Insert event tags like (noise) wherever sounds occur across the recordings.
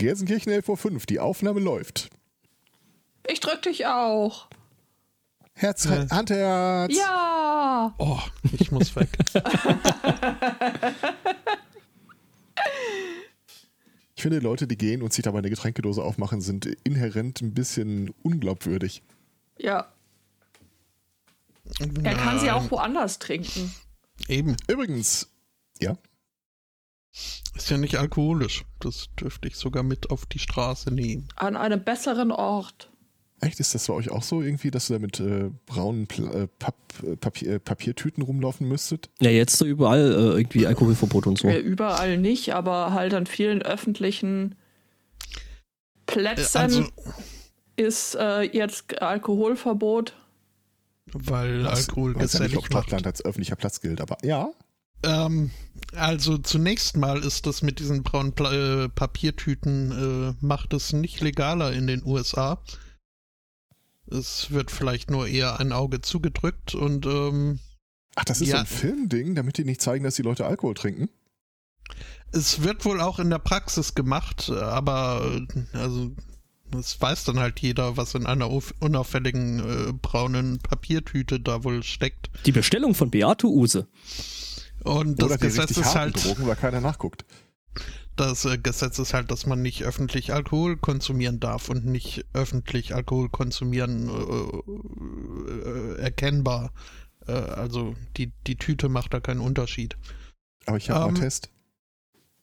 Gelsenkirchen 11 vor 5, die Aufnahme läuft. Ich drück dich auch. Herz, Äh. Handherz. Ja. Oh, ich muss weg. (laughs) Ich finde, Leute, die gehen und sich dabei eine Getränkedose aufmachen, sind inhärent ein bisschen unglaubwürdig. Ja. Er kann sie auch woanders trinken. Eben. Übrigens, ja, Ist ja nicht alkoholisch. Das dürfte ich sogar mit auf die Straße nehmen. An einem besseren Ort. echt, ist das bei euch auch so irgendwie, dass ihr da mit äh, braunen Pl äh, Papp, äh, Papier, äh, Papiertüten rumlaufen müsstet? Ja, jetzt so überall äh, irgendwie Alkoholverbot und so. Äh, Überall nicht, aber halt an vielen öffentlichen Plätzen Also, ist äh, jetzt Alkoholverbot. weil Alkohol Weiß ja nicht, macht. Stadtland als öffentlicher Platz gilt, aber ja. Ähm, also zunächst mal ist das mit diesen braunen Pla äh, Papiertüten, äh, macht es nicht legaler in den USA. Es wird vielleicht nur eher ein Auge zugedrückt und ähm, Ach, das ist Ja. so ein Filmding, damit die nicht zeigen, dass die Leute Alkohol trinken? es wird wohl auch in der Praxis gemacht, aber äh, also es weiß dann halt jeder, was in einer auf- unauffälligen äh, braunen Papiertüte da wohl steckt. Die Bestellung von Beate Use. Und Oder das Gesetz ist halt, Drogen, weil keiner nachguckt. das äh, Gesetz ist halt, dass man nicht öffentlich Alkohol konsumieren darf und nicht öffentlich Alkohol konsumieren äh, äh, erkennbar. Äh, also die, die Tüte macht da keinen Unterschied. Aber ich habe Ähm, einen Test.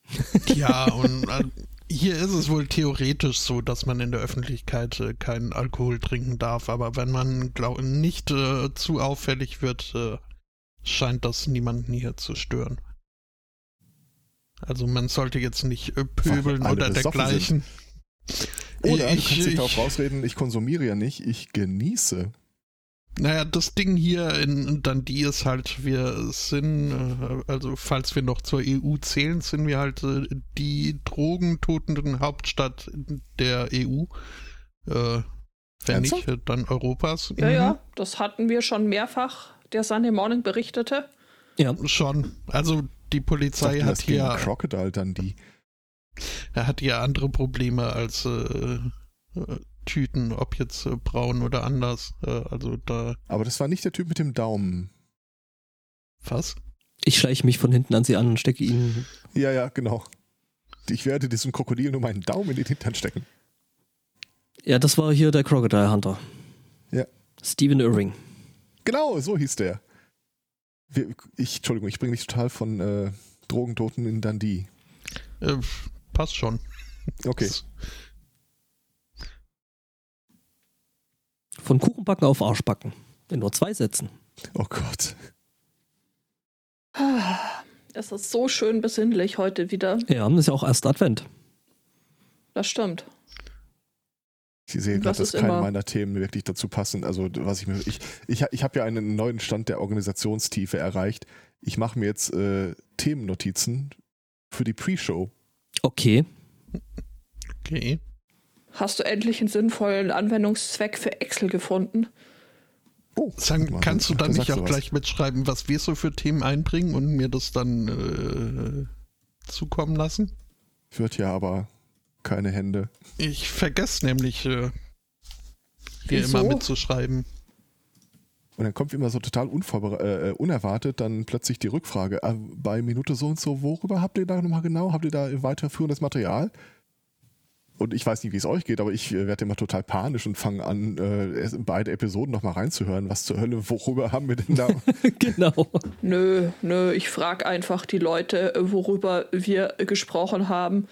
(laughs) Ja, und äh, hier ist es wohl theoretisch so, dass man in der Öffentlichkeit keinen Alkohol trinken darf, aber wenn man glaub, nicht zu auffällig wird, scheint das niemanden hier zu stören. Also man sollte jetzt nicht äh, pöbeln alle oder dergleichen. Oder ich, du kannst dich ich, darauf rausreden, ich konsumiere ja nicht, ich genieße. Naja, das Ding hier in Dundee ist halt, wir sind, äh, also falls wir noch zur EU zählen, sind wir halt äh, die drogentotenden Hauptstadt der EU. Äh, wenn nicht, dann Europas. Ja, Mhm. ja, das hatten wir schon mehrfach. Der Sunday Morning berichtete. Ja. Schon. Also die Polizei hat hier, Crocodile dann die. er hat hier andere Probleme als äh, äh, Tüten, ob jetzt äh, braun oder anders. Äh, also da, Aber das war nicht der Typ mit dem Daumen. was? Ich schleiche mich von hinten an sie an und stecke ihnen. Ja, ja, genau. Ich werde diesem Krokodil nur meinen Daumen in den Hintern stecken. Ja, das war hier der Crocodile Hunter. Ja. Stephen Irving. Genau, so hieß der. Wir, ich, Entschuldigung, ich bringe mich total von äh, Drogentoten in Dundee. Äh, passt schon. Okay. Von Kuchenbacken auf Arschbacken. In nur zwei Sätzen. Oh Gott. Es ist so schön besinnlich heute wieder. Ja, ist ja auch erst Advent. Das stimmt. Ich sehe Das gerade, dass ist keine meiner Themen wirklich dazu passen. Also, was ich mir. Ich, ich, ich habe ja einen neuen Stand der Organisationstiefe erreicht. Ich mache mir jetzt äh, Themennotizen für die Pre-Show. Okay. Okay. Hast du endlich einen sinnvollen Anwendungszweck für Excel gefunden? Oh, mal, kannst du da dann nicht auch was. gleich mitschreiben, was wir so für Themen einbringen und mir das dann äh, zukommen lassen? Wird ja aber keine Hände. Ich vergesse nämlich, äh, hier Wieso? immer mitzuschreiben. Und dann kommt immer so total äh, äh, unerwartet dann plötzlich die Rückfrage, äh, bei Minute so und so, worüber habt ihr da nochmal genau? Habt ihr da weiterführendes Material? Und ich weiß nicht, wie es euch geht, aber ich äh, werde immer total panisch und fange an, äh, beide Episoden nochmal reinzuhören. Was zur Hölle, worüber haben wir denn da? (laughs) genau. Nö, nö, ich frage einfach die Leute, worüber wir gesprochen haben.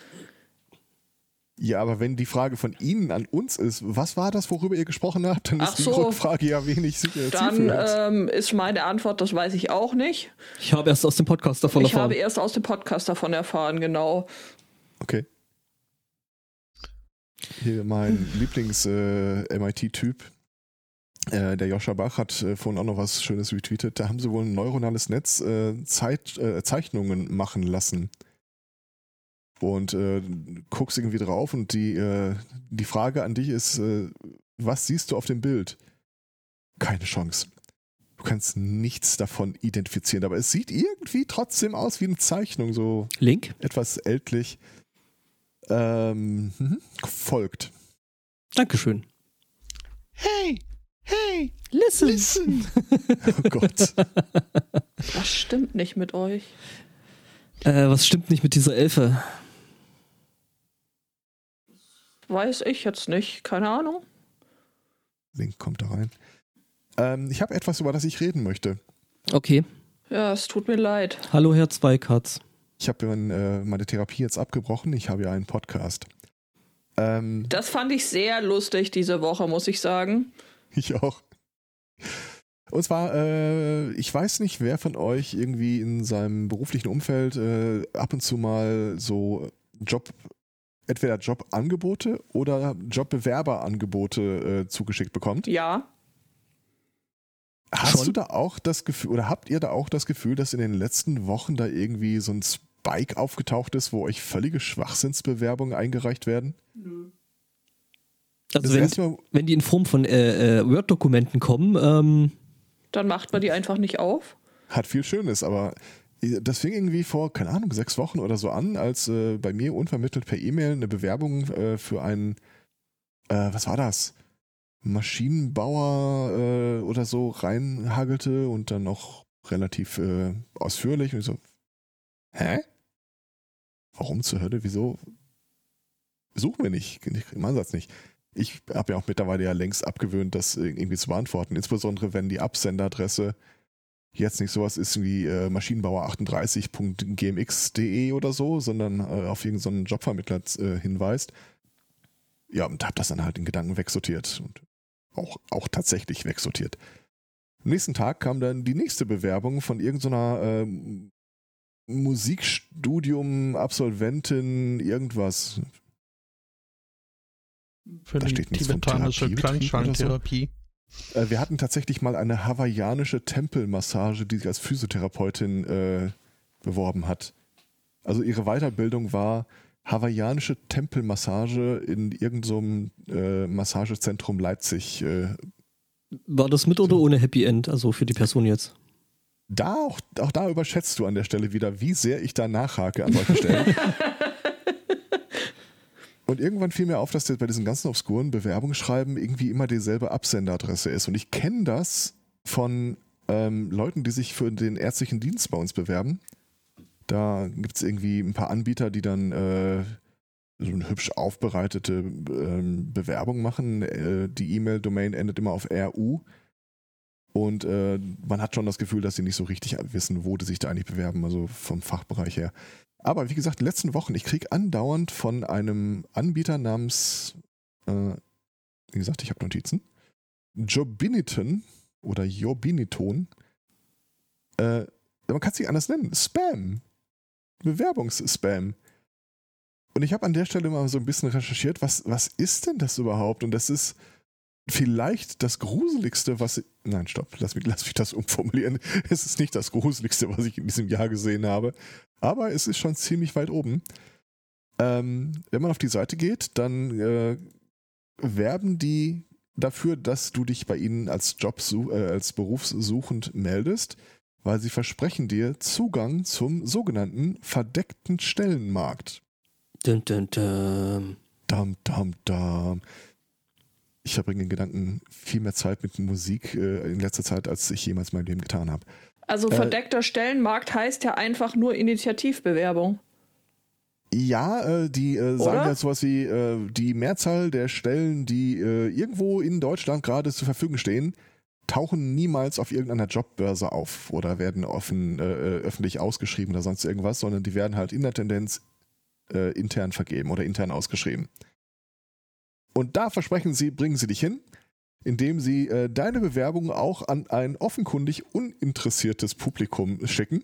Ja, aber wenn die Frage von Ihnen an uns ist, was war das, worüber ihr gesprochen habt, dann Ach ist die so. Rückfrage ja wenig äh, Dann ähm, ist meine Antwort, das weiß ich auch nicht. Ich habe erst aus dem Podcast davon ich erfahren. habe erst aus dem Podcast davon erfahren, genau. Okay. Hier mein Lieblings-MIT-Typ, äh, der Joscha Bach, hat äh, vorhin auch noch was Schönes retweetet. Da haben sie wohl ein neuronales Netz äh, Zeit, äh, Zeichnungen machen lassen. Und äh, guckst irgendwie drauf und die, äh, die Frage an dich ist, äh, was siehst du auf dem Bild? Keine Chance. Du kannst nichts davon identifizieren, aber es sieht irgendwie trotzdem aus wie eine Zeichnung, so Link? etwas ältlich. Ähm, mhm, folgt. Dankeschön. Hey, hey, Listen. listen. (laughs) Oh Gott. Was stimmt nicht mit euch? Äh, was stimmt nicht mit dieser Elfe? Weiß ich jetzt nicht. Keine Ahnung. Link kommt da rein. Ähm, ich habe etwas, über das ich reden möchte. Okay. Ja, es tut mir leid. Hallo, Herr Zweikatz. Ich habe mein, äh, meine Therapie jetzt abgebrochen. Ich habe ja einen Podcast. Ähm, Das fand ich sehr lustig diese Woche, muss ich sagen. ich auch. Und zwar, äh, ich weiß nicht, wer von euch irgendwie in seinem beruflichen Umfeld äh, ab und zu mal so Job, entweder Jobangebote oder Jobbewerberangebote äh, zugeschickt bekommt. Ja. Hast Schon? du da auch das Gefühl, oder habt ihr da auch das Gefühl, dass in den letzten Wochen da irgendwie so ein Spike aufgetaucht ist, wo euch völlige Schwachsinnsbewerbungen eingereicht werden? Also Das wenn, erste Mal, wenn die in Form von äh, äh, Word-Dokumenten kommen, ähm, Dann macht man die einfach nicht auf. hat viel Schönes, aber das fing irgendwie vor, keine Ahnung, sechs Wochen oder so an, als äh, bei mir unvermittelt per E-Mail eine Bewerbung äh, für einen, äh, was war das? Maschinenbauer äh, oder so reinhagelte und dann noch relativ äh, ausführlich und ich so, hä? Warum zur Hölle? Wieso? Suchen wir nicht, im Ansatz nicht. Ich habe ja auch mittlerweile ja längst abgewöhnt, das irgendwie zu beantworten, insbesondere wenn die Absenderadresse jetzt nicht sowas ist wie äh, maschinenbauer38.gmx.de oder so, sondern äh, auf irgendeinen Jobvermittler äh, hinweist. Ja, und habe das dann halt in Gedanken wegsortiert und auch, auch tatsächlich wegsortiert. Am nächsten Tag kam dann die nächste Bewerbung von irgendeiner ähm, Musikstudium-Absolventin, irgendwas. Für Da steht nichts von tibetanische Therapiebetrieb so. Äh, wir hatten tatsächlich mal eine hawaiianische Tempelmassage, die sich als Physiotherapeutin äh, beworben hat. Also ihre Weiterbildung war hawaiianische Tempelmassage in irgendeinem äh, Massagezentrum Leipzig. Äh, war das mit oder ohne Happy End? Also für die Person jetzt. da auch, auch da überschätzt du an der Stelle wieder, wie sehr ich da nachhake an solchen Stellen. (laughs) Und irgendwann fiel mir auf, dass der bei diesen ganzen obskuren Bewerbungsschreiben irgendwie immer dieselbe Absenderadresse ist. Und ich kenne das von ähm, Leuten, die sich für den ärztlichen Dienst bei uns bewerben. Da gibt es irgendwie ein paar Anbieter, die dann äh, so eine hübsch aufbereitete ähm, Bewerbung machen. Äh, die E-Mail-Domain endet immer auf RU. Und äh, man hat schon das Gefühl, dass sie nicht so richtig wissen, wo die sich da eigentlich bewerben, also vom Fachbereich her. Aber wie gesagt, in den letzten Wochen, ich kriege andauernd von einem Anbieter namens, äh, wie gesagt, ich habe Notizen, Jobiniton oder Jobiniton. Äh, man kann es nicht anders nennen. Spam. Bewerbungsspam. Und ich habe an der Stelle mal so ein bisschen recherchiert, was, was ist denn das überhaupt? Und das ist vielleicht das Gruseligste, was Nein, stopp, lass mich, lass mich das umformulieren. (laughs) Es ist nicht das Gruseligste, was ich in diesem Jahr gesehen habe. Aber es ist schon ziemlich weit oben. Ähm, wenn man auf die Seite geht, dann äh, werben die dafür, dass du dich bei ihnen als Job äh, als berufssuchend meldest, weil sie versprechen dir Zugang zum sogenannten verdeckten Stellenmarkt. Dun, dun, dun. Dam, dam, dam. Ich verbringe in Gedanken viel mehr Zeit mit Musik äh, in letzter Zeit, als ich jemals in meinem Leben getan habe. Also Äh, verdeckter Stellenmarkt heißt ja einfach nur Initiativbewerbung. Ja, äh, die äh, sagen ja sowas wie äh, die Mehrzahl der Stellen, die äh, irgendwo in Deutschland gerade zur Verfügung stehen, tauchen niemals auf irgendeiner Jobbörse auf oder werden offen, äh, äh, öffentlich ausgeschrieben oder sonst irgendwas, sondern die werden halt in der Tendenz äh, intern vergeben oder intern ausgeschrieben. Und da versprechen sie, bringen sie dich hin, indem sie äh, deine Bewerbung auch an ein offenkundig uninteressiertes Publikum schicken.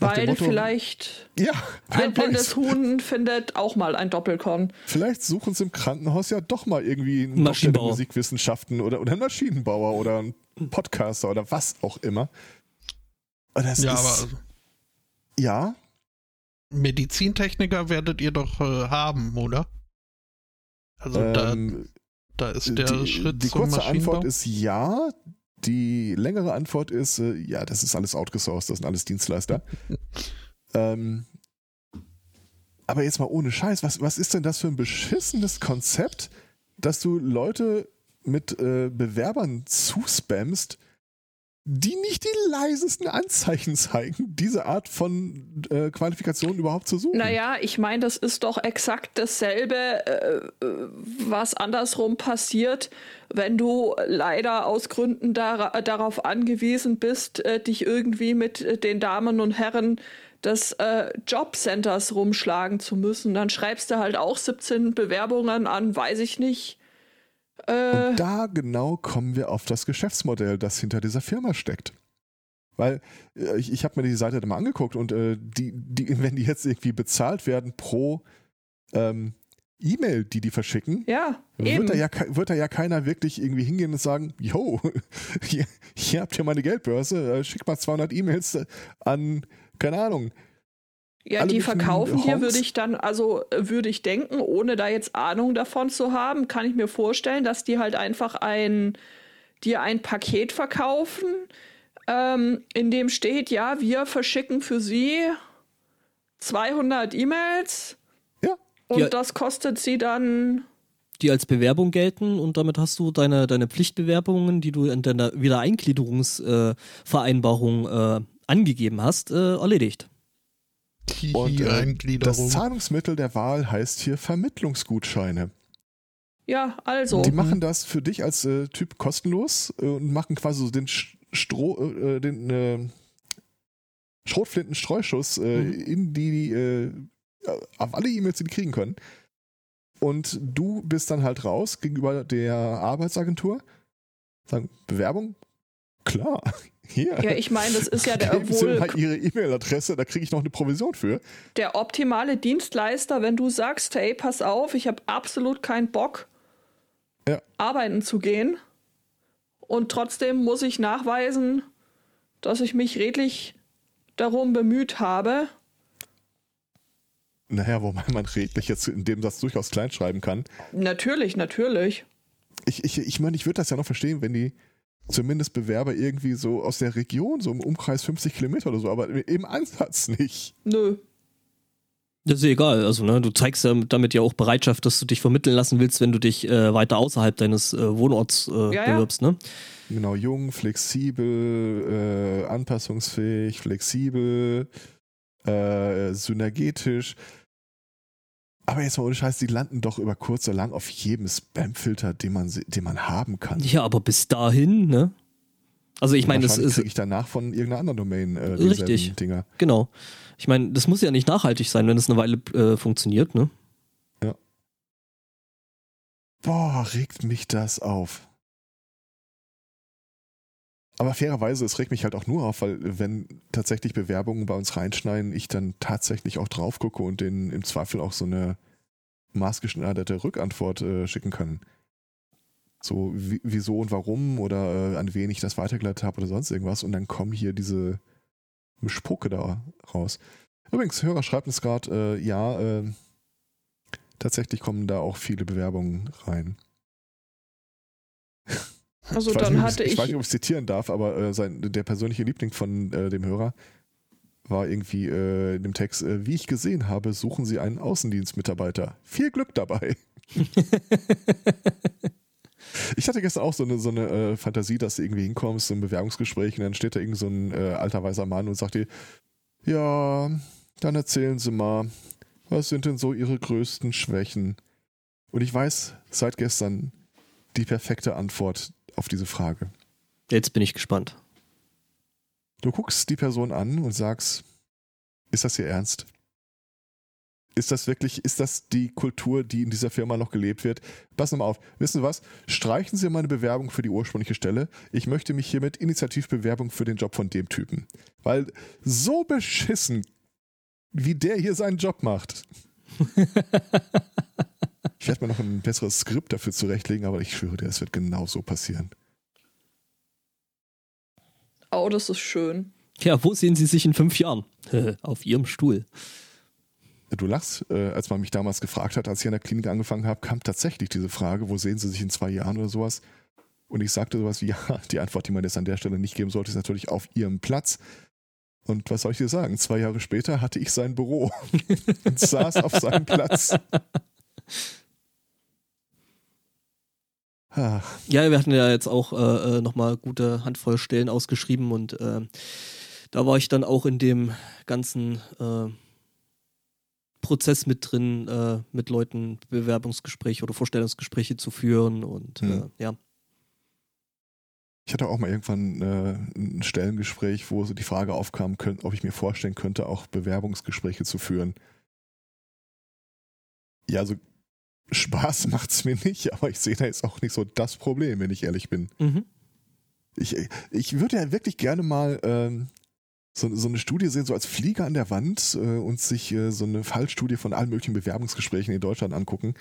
Nach Weil Motto, vielleicht Ja, (laughs) ein blindes. Huhn findet auch mal ein Doppelkon. Vielleicht suchen sie im Krankenhaus ja doch mal irgendwie einen Doktor der Maschinenbauer. Musikwissenschaften oder, oder einen Maschinenbauer oder einen Podcaster oder was auch immer. Und Das Ja, ist, aber ja, Medizintechniker werdet ihr doch äh, haben, oder? Also da, ähm, da ist der die, Schritt die zum kurze Maschinenbau. Antwort ist ja. Die längere Antwort ist, äh, ja, das ist alles outgesourced, das sind alles Dienstleister. (laughs) ähm, Aber jetzt mal ohne Scheiß, was, was ist denn das für ein beschissenes Konzept, dass du Leute mit äh, Bewerbern zuspammst, die nicht die leisesten Anzeichen zeigen, diese Art von äh, Qualifikation überhaupt zu suchen. Naja, ich meine, das ist doch exakt dasselbe, äh, was andersrum passiert, wenn du leider aus Gründen dar darauf angewiesen bist, äh, dich irgendwie mit den Damen und Herren des äh, Jobcenters rumschlagen zu müssen. Dann schreibst du halt auch 17 Bewerbungen an, weiß ich nicht. Äh, Und da genau kommen wir auf das Geschäftsmodell, das hinter dieser Firma steckt. Weil äh, ich, ich habe mir die Seite dann mal angeguckt und äh, die, die, (laughs) wenn die jetzt irgendwie bezahlt werden pro ähm, E-Mail, die die verschicken, ja, wird, da ja, wird da ja keiner wirklich irgendwie hingehen und sagen, yo, (laughs) hier, hier habt ihr meine Geldbörse, äh, schick mal 200 E-Mails äh, an, keine Ahnung, ja, die verkaufen dir, würde ich dann, also würde ich denken, ohne da jetzt Ahnung davon zu haben, kann ich mir vorstellen, dass die halt einfach ein, dir ein Paket verkaufen, ähm, in dem steht, ja, wir verschicken für sie 200 E-Mails. Ja. Und ja. das kostet sie dann die als Bewerbung gelten und damit hast du deine, deine Pflichtbewerbungen, die du in deiner Wiedereingliederungsvereinbarung äh, angegeben hast, äh, erledigt. Und äh, das Zahlungsmittel der Wahl heißt hier Vermittlungsgutscheine. Ja, also. Die machen das für dich als äh, Typ kostenlos äh, und machen quasi so den Stroh, äh, den äh, Schrotflinten-Streuschuss äh, mhm. in die, äh, auf alle E-Mails, die die kriegen können. Und du bist dann halt raus gegenüber der Arbeitsagentur. Sagen, Bewerbung? Klar, hier. Ja, ich meine, das ist ja der Geben wohl. Sie mal Ihre E-Mail-Adresse, da kriege ich noch eine Provision für. Der optimale Dienstleister, wenn du sagst, hey, pass auf, ich habe absolut keinen Bock, ja. arbeiten zu gehen. Und trotzdem muss ich nachweisen, dass ich mich redlich darum bemüht habe. Naja, wobei man redlich jetzt in dem Satz durchaus kleinschreiben kann. Natürlich, natürlich. Ich, ich, ich meine, ich würde das ja noch verstehen, wenn die zumindest Bewerber irgendwie so aus der Region, so im Umkreis 50 Kilometer oder so, aber im Ansatz nicht. Nö. Das ist egal. Also, ne, du zeigst ja damit ja auch Bereitschaft, dass du dich vermitteln lassen willst, wenn du dich äh, weiter außerhalb deines äh, Wohnorts äh, ja, bewirbst, ne? Genau, jung, flexibel, äh, anpassungsfähig, flexibel, äh, synergetisch. Aber jetzt mal ohne Scheiß, die landen doch über kurz oder lang auf jedem Spam-Filter, den man, den man haben kann. Ja, aber bis dahin, ne? Also ich meine, das ist. kriege ich danach von irgendeiner anderen Domain äh, richtig. Dinger. Genau. Ich meine, das muss ja nicht nachhaltig sein, wenn es eine Weile äh, funktioniert, ne? Ja. Boah, regt mich das auf. Aber fairerweise, es regt mich halt auch nur auf, weil wenn tatsächlich Bewerbungen bei uns reinschneiden, ich dann tatsächlich auch drauf gucke und denen im Zweifel auch so eine maßgeschneiderte Rückantwort äh, schicken kann. So, wieso und warum oder äh, an wen ich das weitergeleitet habe oder sonst irgendwas. Und dann kommen hier diese Spucke da raus. Übrigens, Hörer schreibt uns gerade, äh, ja, äh, tatsächlich kommen da auch viele Bewerbungen rein. (laughs) Also ich dann nicht, hatte ich. Ich weiß nicht, ob ich zitieren darf, aber äh, sein, der persönliche Liebling von äh, dem Hörer war irgendwie äh, in dem Text, äh, wie ich gesehen habe, suchen Sie einen Außendienstmitarbeiter. Viel Glück dabei. (laughs) ich hatte gestern auch so eine, so eine äh, Fantasie, dass du irgendwie hinkommst, so ein Bewerbungsgespräch und dann steht da irgend so ein äh, alter weißer Mann und sagt dir, ja, dann erzählen Sie mal, was sind denn so Ihre größten Schwächen? Und ich weiß seit gestern die perfekte Antwort auf diese Frage. Jetzt bin ich gespannt. Du guckst die Person an und sagst, ist das hier ernst? Ist das wirklich, ist das die Kultur, die in dieser Firma noch gelebt wird? Pass mal auf, wissen Sie was? Streichen Sie meine Bewerbung für die ursprüngliche Stelle. Ich möchte mich hiermit Initiativbewerbung für den Job von dem Typen. Weil so beschissen, wie der hier seinen Job macht. (laughs) Ich werde mir noch ein besseres Skript dafür zurechtlegen, aber ich schwöre dir, es wird genau so passieren. Oh, das ist schön. Ja, wo sehen Sie sich in fünf Jahren? (laughs) Auf Ihrem Stuhl. Du lachst, äh, als man mich damals gefragt hat, als ich an der Klinik angefangen habe, kam tatsächlich diese Frage, wo sehen Sie sich in zwei Jahren oder sowas? Und ich sagte sowas wie, (laughs) ja, die Antwort, die man jetzt an der Stelle nicht geben sollte, ist natürlich auf Ihrem Platz. Und was soll ich dir sagen? Zwei Jahre später hatte ich sein Büro (laughs) und saß auf seinem Platz. Ja, wir hatten ja jetzt auch äh, äh nochmal gute Handvoll Stellen ausgeschrieben und äh, da war ich dann auch in dem ganzen äh, Prozess mit drin, äh, mit Leuten Bewerbungsgespräche oder Vorstellungsgespräche zu führen und hm. ja. Ich hatte auch mal irgendwann äh, ein Stellengespräch, wo so die Frage aufkam, könnt, ob ich mir vorstellen könnte, auch Bewerbungsgespräche zu führen. Ja, also Spaß macht es mir nicht, aber ich sehe da jetzt auch nicht so das Problem, wenn ich ehrlich bin. Mhm. Ich, ich würde ja wirklich gerne mal ähm, so, so eine Studie sehen, so als Flieger an der Wand äh, und sich äh, so eine Fallstudie von allen möglichen Bewerbungsgesprächen in Deutschland angucken.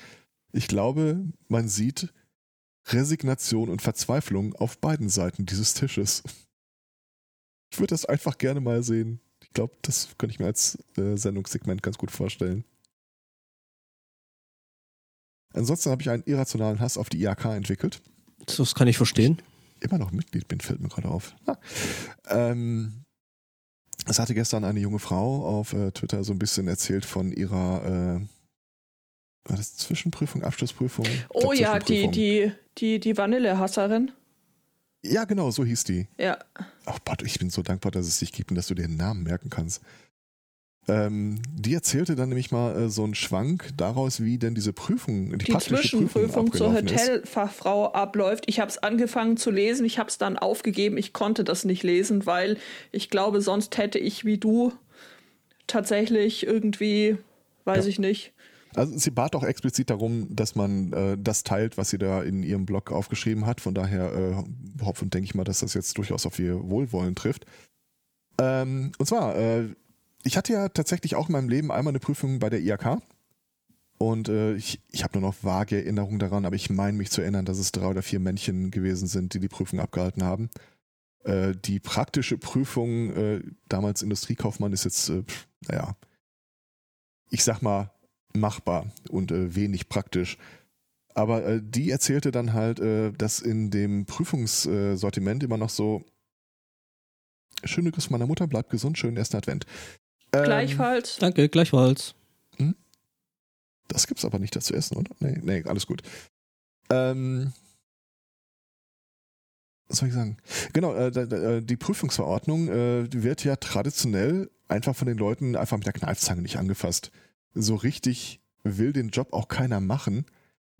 Ich glaube, man sieht Resignation und Verzweiflung auf beiden Seiten dieses Tisches. Ich würde das einfach gerne mal sehen. Ich glaube, das könnte ich mir als äh, Sendungssegment ganz gut vorstellen. Ansonsten habe ich einen irrationalen Hass auf die IAK entwickelt. Das kann ich verstehen. Ich immer noch Mitglied bin, fällt mir gerade auf. Ah. Ähm, es hatte gestern eine junge Frau auf äh, Twitter so ein bisschen erzählt von ihrer äh, war das Zwischenprüfung, Abschlussprüfung? Oh ja, die, die, die, die Vanillehasserin. Ja, genau, so hieß die. Ja. Ach Gott, ich bin so dankbar, dass es dich gibt und dass du dir den Namen merken kannst. Ähm, die erzählte dann nämlich mal äh, so einen Schwank daraus, wie denn diese Prüfung, die, die Zwischenprüfung zur Hotelfachfrau abläuft. Ich habe es angefangen zu lesen, ich habe es dann aufgegeben, ich konnte das nicht lesen, weil ich glaube, sonst hätte ich wie du tatsächlich irgendwie, weiß ja. ich nicht. Also sie bat auch explizit darum, dass man äh, das teilt, was sie da in ihrem Blog aufgeschrieben hat. Von daher äh, hoffe und denke ich mal, dass das jetzt durchaus auf ihr Wohlwollen trifft. Ähm, und zwar, äh, ich hatte ja tatsächlich auch in meinem Leben einmal eine Prüfung bei der IAK. Und äh, ich, ich habe nur noch vage Erinnerungen daran, aber ich meine mich zu erinnern, dass es drei oder vier Männchen gewesen sind, die die Prüfung abgehalten haben. Äh, die praktische Prüfung, äh, damals Industriekaufmann, ist jetzt, äh, naja, ich sag mal, machbar und äh, wenig praktisch. Aber äh, die erzählte dann halt, dass in dem Prüfungssortiment immer noch so Schöne Grüße meiner Mutter, bleibt gesund, schönen ersten Advent. Ähm, gleichfalls. Danke, gleichfalls. Hm? Das gibt's aber nicht dazu essen, oder? Nee, nee, alles gut. Ähm, was soll ich sagen? Genau, äh, äh, die Prüfungsverordnung äh, wird ja traditionell einfach von den Leuten einfach mit der Kneifzange nicht angefasst. So richtig will den Job auch keiner machen.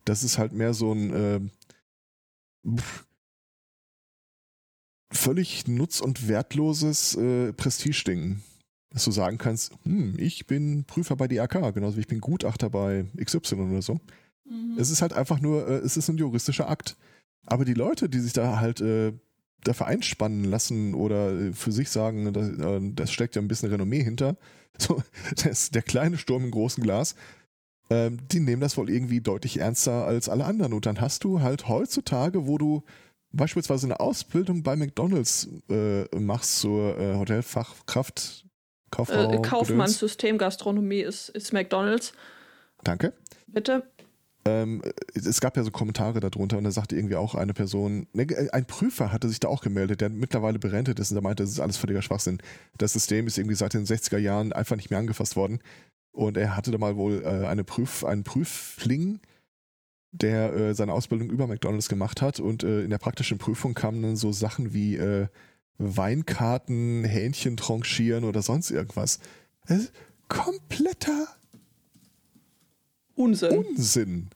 Das ist halt mehr so ein äh, völlig nutz- und wertloses äh, Prestigeding dass du sagen kannst, hm, ich bin Prüfer bei DAK, genauso wie ich bin Gutachter bei XY oder so. Mhm. Es ist halt einfach nur, äh, es ist ein juristischer Akt. Aber die Leute, die sich da halt äh, dafür einspannen lassen oder äh, für sich sagen, das, äh, das, steckt ja ein bisschen Renommee hinter, (laughs) so, das, der kleine Sturm im großen Glas, ähm, die nehmen das wohl irgendwie deutlich ernster als alle anderen. Und dann hast du halt heutzutage, wo du beispielsweise eine Ausbildung bei McDonalds äh, machst zur äh, Hotelfachkraft Kauffrau. Äh, Kaufmannssystem Gastronomie ist, ist McDonalds. Danke. Bitte. Ähm, es gab ja so Kommentare darunter und da sagte irgendwie auch eine Person, ne, ein Prüfer hatte sich da auch gemeldet, der mittlerweile berentet ist und der meinte, das ist alles völliger Schwachsinn. Das System ist irgendwie seit den 60er Jahren einfach nicht mehr angefasst worden. Und er hatte da mal wohl äh, eine Prüf, einen Prüfling, der äh, seine Ausbildung über McDonalds gemacht hat und äh, in der praktischen Prüfung kamen dann so Sachen wie äh, Weinkarten, Hähnchen tranchieren oder sonst irgendwas. Das ist kompletter Unsinn. Unsinn.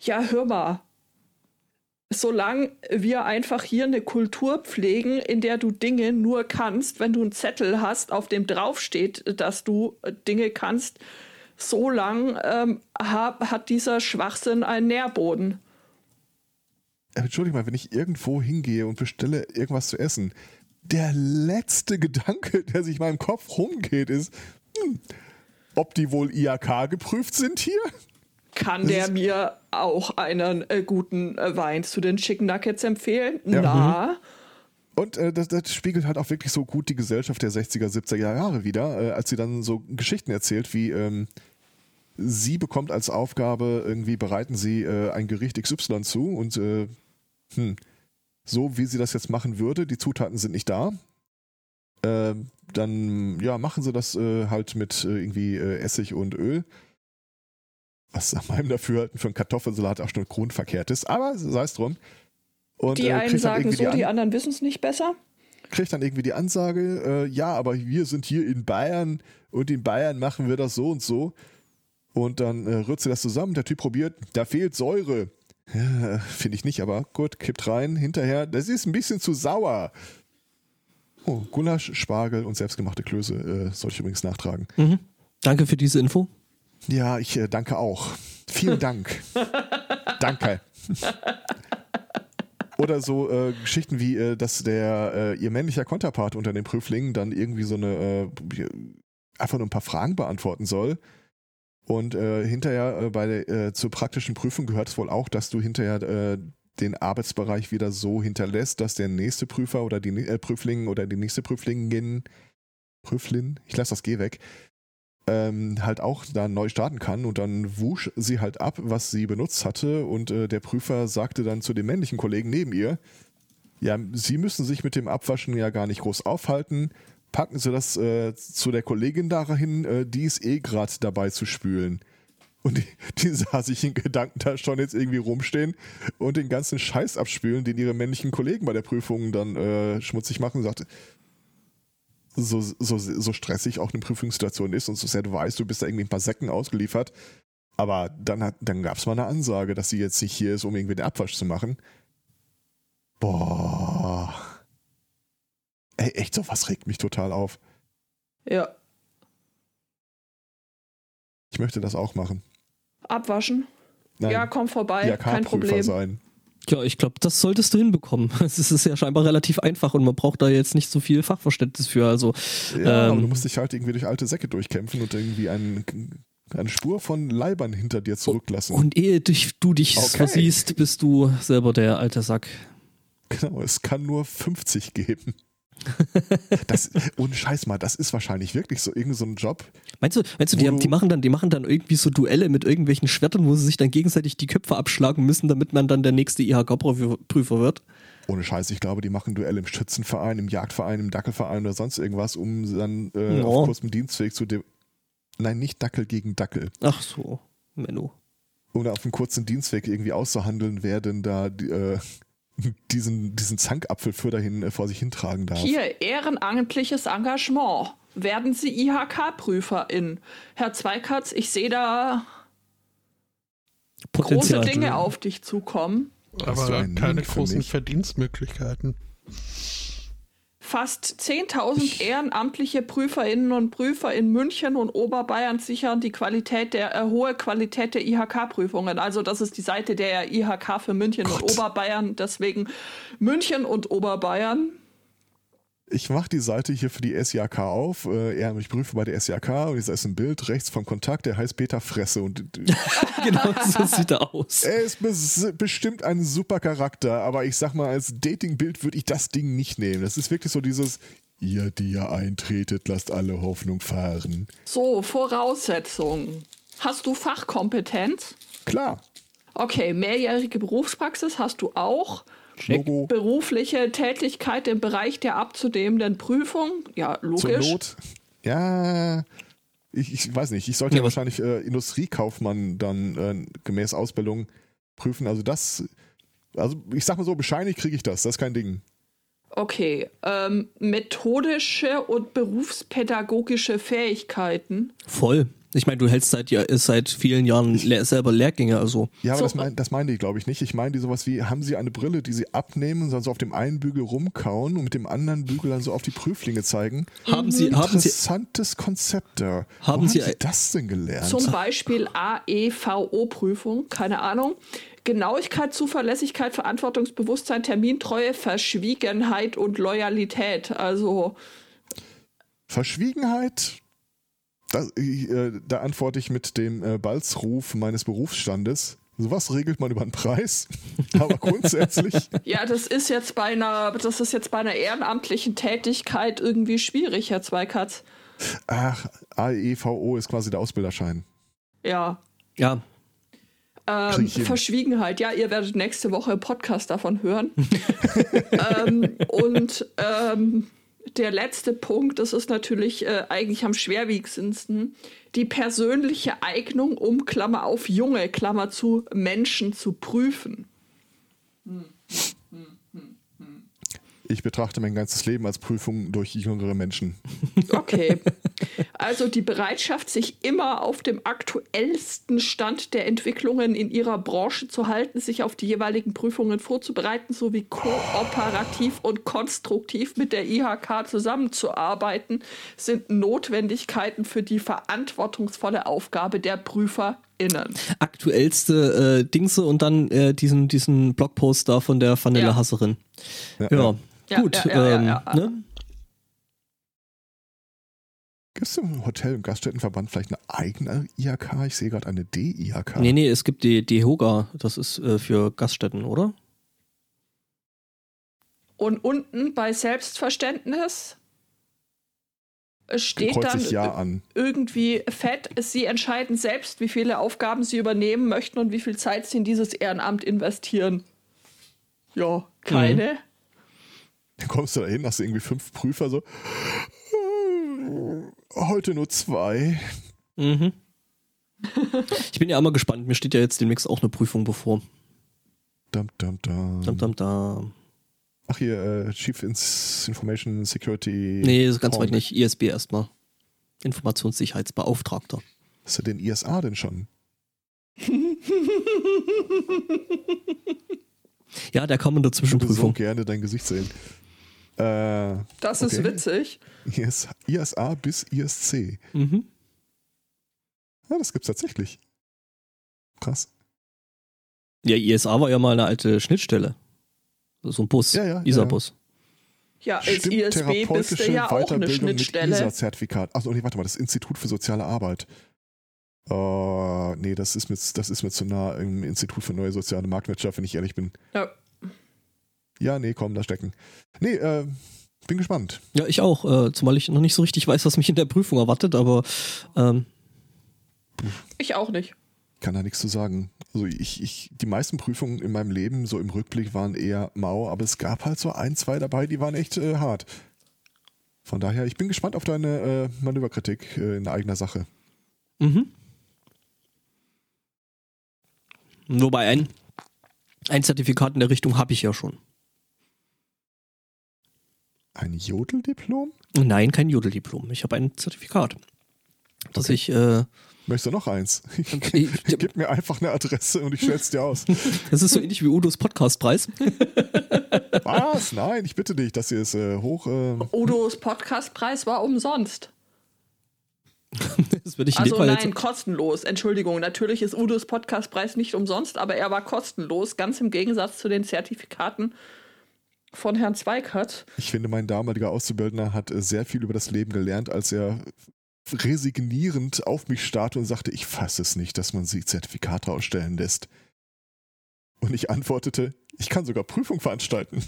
Ja, hör mal. Solange wir einfach hier eine Kultur pflegen, in der du Dinge nur kannst, wenn du einen Zettel hast, auf dem draufsteht, dass du Dinge kannst, so lang ähm, hat dieser Schwachsinn einen Nährboden. Entschuldigung mal, wenn ich irgendwo hingehe und bestelle irgendwas zu essen, der letzte Gedanke, (laughs) der sich in meinem Kopf rumgeht, ist, hm, ob die wohl IAK geprüft sind hier? Kann das der mir auch einen äh, guten äh, Wein zu den Chicken Nuggets empfehlen? Ja, Na. Mhm. Und äh, das, das, spiegelt halt auch wirklich so gut die Gesellschaft der 60er, 70er Jahre wieder, äh, als sie dann so Geschichten erzählt, wie ähm, sie bekommt als Aufgabe, irgendwie bereiten sie äh, ein Gericht XY zu und äh, hm, so wie sie das jetzt machen würde, die Zutaten sind nicht da. Äh, dann ja, machen sie das äh, halt mit äh, irgendwie äh, Essig und Öl. Was nach meinem Dafürhalten für einen Kartoffelsalat auch schon grundverkehrt ist, aber sei es drum. Und, die einen sagen so, die, die anderen wissen es nicht besser. Kriegt dann irgendwie die Ansage, ja, aber wir sind hier in Bayern und in Bayern machen wir das so und so. Und dann äh, rührt sie das zusammen. Der Typ probiert, da fehlt Säure. Ja, Finde ich nicht, aber gut, kippt rein. Hinterher, das ist ein bisschen zu sauer. Oh, Gulasch, Spargel und selbstgemachte Klöße äh, soll ich übrigens nachtragen. Mhm. Danke für diese Info. Ja, ich äh, danke auch. Vielen (laughs) Dank. danke. Oder so äh, Geschichten wie, äh, dass der äh, ihr männlicher Konterpart unter den Prüflingen dann irgendwie so eine äh, einfach nur ein paar Fragen beantworten soll. Und äh, hinterher äh, bei äh, zur praktischen Prüfung gehört es wohl auch, dass du hinterher äh, den Arbeitsbereich wieder so hinterlässt, dass der nächste Prüfer oder die äh, Prüfling oder die nächste Prüflingin, Prüflin, ich lasse das G weg, ähm, halt auch da neu starten kann. Und dann wusch sie halt ab, was sie benutzt hatte. Und äh, der Prüfer sagte dann zu dem männlichen Kollegen neben ihr, ja, sie müssen sich mit dem Abwaschen ja gar nicht groß aufhalten, packen sie das äh, zu der Kollegin dahin, äh, die ist eh gerade dabei zu spülen. Und die, die sah sich in Gedanken da schon jetzt irgendwie rumstehen und den ganzen Scheiß abspülen, den ihre männlichen Kollegen bei der Prüfung dann äh, schmutzig machen, sagte, so, so, so stressig auch eine Prüfungssituation ist und so sehr du weißt, du bist da irgendwie ein paar Säcken ausgeliefert. Aber dann, dann gab es mal eine Ansage, dass sie jetzt nicht hier ist, um irgendwie den Abwasch zu machen. Boah. Ey, echt, sowas regt mich total auf. Ja. Ich möchte das auch machen. Abwaschen? Nein. Ja, komm vorbei, ja, kein Problem. Sein. Ja, ich glaube, das solltest du hinbekommen. (laughs) Es ist ja scheinbar relativ einfach und man braucht da jetzt nicht so viel Fachverständnis für. Also, ja, ähm, aber du musst dich halt irgendwie durch alte Säcke durchkämpfen und irgendwie einen, eine Spur von Leibern hinter dir zurücklassen. Und ehe du dich okay. so siehst, bist du selber der alte Sack. Genau, es kann nur 50 geben. (laughs) das, ohne Scheiß mal, das ist wahrscheinlich wirklich so irgendein so ein Job. Meinst du, meinst du, die, die, machen dann, die machen dann irgendwie so Duelle mit irgendwelchen Schwertern, wo sie sich dann gegenseitig die Köpfe abschlagen müssen, damit man dann der nächste IHK-Prüfer wird? Ohne Scheiß, ich glaube, die machen Duelle im Schützenverein, im Jagdverein, im Dackelverein oder sonst irgendwas, um dann äh, oh. auf kurzem Dienstweg zu dem. Nein, nicht Dackel gegen Dackel. Ach so, Menno. Oder auf einem kurzen Dienstweg irgendwie auszuhandeln, wer denn da äh, diesen, diesen Zankapfel für dahin äh, vor sich hintragen darf. Hier, ehrenamtliches Engagement. Werden Sie IHK-Prüferin? Herr Zweikatz, ich sehe da Potenzial große Dinge auf dich zukommen. Aber keine großen Verdienstmöglichkeiten fast 10.000 ehrenamtliche Prüferinnen und Prüfer in München und Oberbayern sichern die Qualität der äh, hohe Qualität der IHK-Prüfungen. Also das ist die Seite der IHK für München Gott. und Oberbayern. Deswegen München und Oberbayern ich mache die Seite hier für die SJK auf. Äh, er, ich prüfe bei der SJK und jetzt ist ein Bild rechts vom Kontakt, der heißt Peter Fresse. Und, (laughs) genau so sieht er aus. Er ist bestimmt ein super Charakter, aber ich sag mal, als Datingbild würde ich das Ding nicht nehmen. Das ist wirklich so dieses, ihr, die ihr eintretet, lasst alle Hoffnung fahren. So, Voraussetzungen. Hast du Fachkompetenz? Klar. Okay, mehrjährige Berufspraxis hast du auch. Logo. Berufliche Tätigkeit im Bereich der abzunehmenden Prüfung. Ja, logisch. Zur Not. Ja, ich, ich weiß nicht. Ich sollte ja, wahrscheinlich äh, Industriekaufmann dann äh, gemäß Ausbildung prüfen. Also das, also ich sag mal so, bescheinigt kriege ich das. Das ist kein Ding. Okay, ähm, methodische und berufspädagogische Fähigkeiten. Voll. Ich meine, du hältst seit, seit vielen Jahren le selber Lehrgänge, also. Ja, aber so. das, mein, das meinte ich, glaube ich, nicht. Ich meine die sowas wie, haben sie eine Brille, die sie abnehmen und dann so auf dem einen Bügel rumkauen und mit dem anderen Bügel dann so auf die Prüflinge zeigen? Haben sie, haben Interessantes Konzept da. Haben sie, haben sie das denn gelernt? Zum Beispiel AEVO-Prüfung, keine Ahnung. Genauigkeit, Zuverlässigkeit, Verantwortungsbewusstsein, Termintreue, Verschwiegenheit und Loyalität. Also. Verschwiegenheit, da, äh, da antworte ich mit dem äh, Balzruf meines Berufsstandes. Sowas regelt man über einen Preis, (laughs) aber grundsätzlich. (laughs) ja, das ist jetzt bei einer, das ist jetzt bei einer ehrenamtlichen Tätigkeit irgendwie schwierig, Herr Zweikatz. Ach, AEVO ist quasi der Ausbilderschein. Ja. Ja. Ähm, Verschwiegenheit, ja, ihr werdet nächste Woche Podcast davon hören. (laughs) ähm, und ähm, der letzte Punkt, das ist natürlich äh, eigentlich am schwerwiegendsten, die persönliche Eignung, um Klammer auf junge, Klammer zu Menschen zu prüfen. Hm. Ich betrachte mein ganzes Leben als Prüfung durch jüngere Menschen. Okay. Also die Bereitschaft, sich immer auf dem aktuellsten Stand der Entwicklungen in ihrer Branche zu halten, sich auf die jeweiligen Prüfungen vorzubereiten, sowie kooperativ und konstruktiv mit der IHK zusammenzuarbeiten, sind Notwendigkeiten für die verantwortungsvolle Aufgabe der PrüferInnen. Aktuellste äh, Dingse und dann äh, diesen, diesen Blogpost da von der Vanillehasserin. Ja. ja. ja. Ja, Gut, ja, ja, ähm, ne? Gibt es im Hotel- und Gaststättenverband vielleicht eine eigene IHK? Ich sehe gerade eine D-IHK. Nee, nee, es gibt die DEHOGA. Das ist äh, für Gaststätten, oder? Und unten bei Selbstverständnis steht dann ja irgendwie fett, sie entscheiden selbst, wie viele Aufgaben sie übernehmen möchten und wie viel Zeit sie in dieses Ehrenamt investieren. Ja, keine. Mhm. Dann kommst du da hin, hast du irgendwie fünf Prüfer so. Heute nur zwei. Mhm. Ich bin ja immer gespannt. Mir steht ja jetzt demnächst auch eine Prüfung bevor. Dum, dum, dum. Dum, dum, dum. Ach hier, äh, Chief Information Security. Nee, ist ganz weit nicht. ISB erstmal. Informationssicherheitsbeauftragter. Ist er denn ISA denn schon? (laughs) ja, der kam in der Zwischenprüfung. Ich würde so gerne dein Gesicht sehen. Äh, das okay. ist witzig. IS, ISA bis ISC. Mhm. Ja, das gibt's tatsächlich. Krass. Ja, ISA war ja mal eine alte Schnittstelle. So ein Bus, ja, ja, ISA-Bus. Ja, als Stimmt, ISB bist du ja auch eine Schnittstelle. ISA-Zertifikat. Achso, nee, warte mal, das Institut für soziale Arbeit. Uh, nee, das ist, mir, das ist mir zu nah im Institut für neue soziale Marktwirtschaft, wenn ich ehrlich bin. Ja. Ja, nee, komm, da stecken. Nee, äh, bin gespannt. Ja, ich auch, äh, zumal ich noch nicht so richtig weiß, was mich in der Prüfung erwartet, aber ähm ich auch nicht. Kann da nichts zu sagen. Also ich, ich, die meisten Prüfungen in meinem Leben, so im Rückblick, waren eher mau, aber es gab halt so ein, zwei dabei, die waren echt äh, hart. Von daher, ich bin gespannt auf deine äh, Manöverkritik äh, in eigener Sache. Mhm. Wobei ein, ein Zertifikat in der Richtung habe ich ja schon. Ein Jodeldiplom? Nein, kein Jodeldiplom. Ich habe ein Zertifikat. Dass okay. ich. Äh, Möchtest du noch eins? (laughs) Gib mir einfach eine Adresse und ich es dir aus. (laughs) Das ist so ähnlich wie Udos Podcastpreis. (laughs) Was? Nein, ich bitte dich, das hier ist äh, hoch. Äh, Udos Podcastpreis war umsonst. das würde ich also nein, jetzt... kostenlos. Entschuldigung, natürlich ist Udos Podcastpreis nicht umsonst, aber er war kostenlos, ganz im Gegensatz zu den Zertifikaten von Herrn Zweikert. Ich finde, mein damaliger Auszubildender hat äh, sehr viel über das Leben gelernt, als er resignierend auf mich starrte und sagte, ich fasse es nicht, dass man sie Zertifikate ausstellen lässt. Und ich antwortete, ich kann sogar Prüfung veranstalten. (laughs)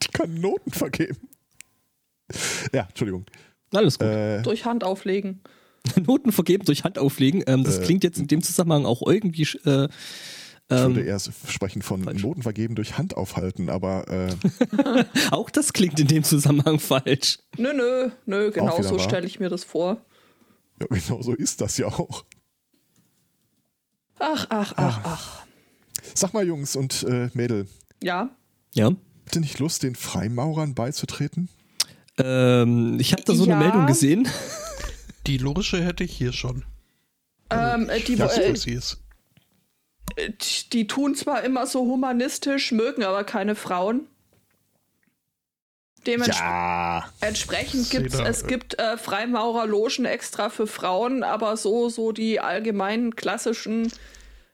ich kann Noten vergeben. Ja, Entschuldigung. Alles gut. Äh, durch Hand auflegen. (laughs) Noten vergeben durch Hand auflegen. Ähm, das äh, klingt jetzt in dem Zusammenhang auch irgendwie äh, ich würde ähm, eher sprechen von falsch. Noten vergeben durch Hand aufhalten, aber. Äh, (laughs) auch das klingt in dem Zusammenhang falsch. Nö, nö, nö, genau so stelle ich mir das vor. Ja, genau so ist das ja auch. Ach, ach, ach, ah. ach. Sag mal, Jungs und äh, Mädel. Ja. Ja. Habt ihr nicht Lust, den Freimaurern beizutreten? Ähm, ich habe da so ja. eine Meldung gesehen. Die logische hätte ich hier schon. Ähm, die, ja, äh, sie ist die tun zwar immer so humanistisch, mögen aber keine Frauen. Dementsprechend ja. gibt es gibt äh, Freimaurerlogen extra für Frauen, aber so so die allgemeinen klassischen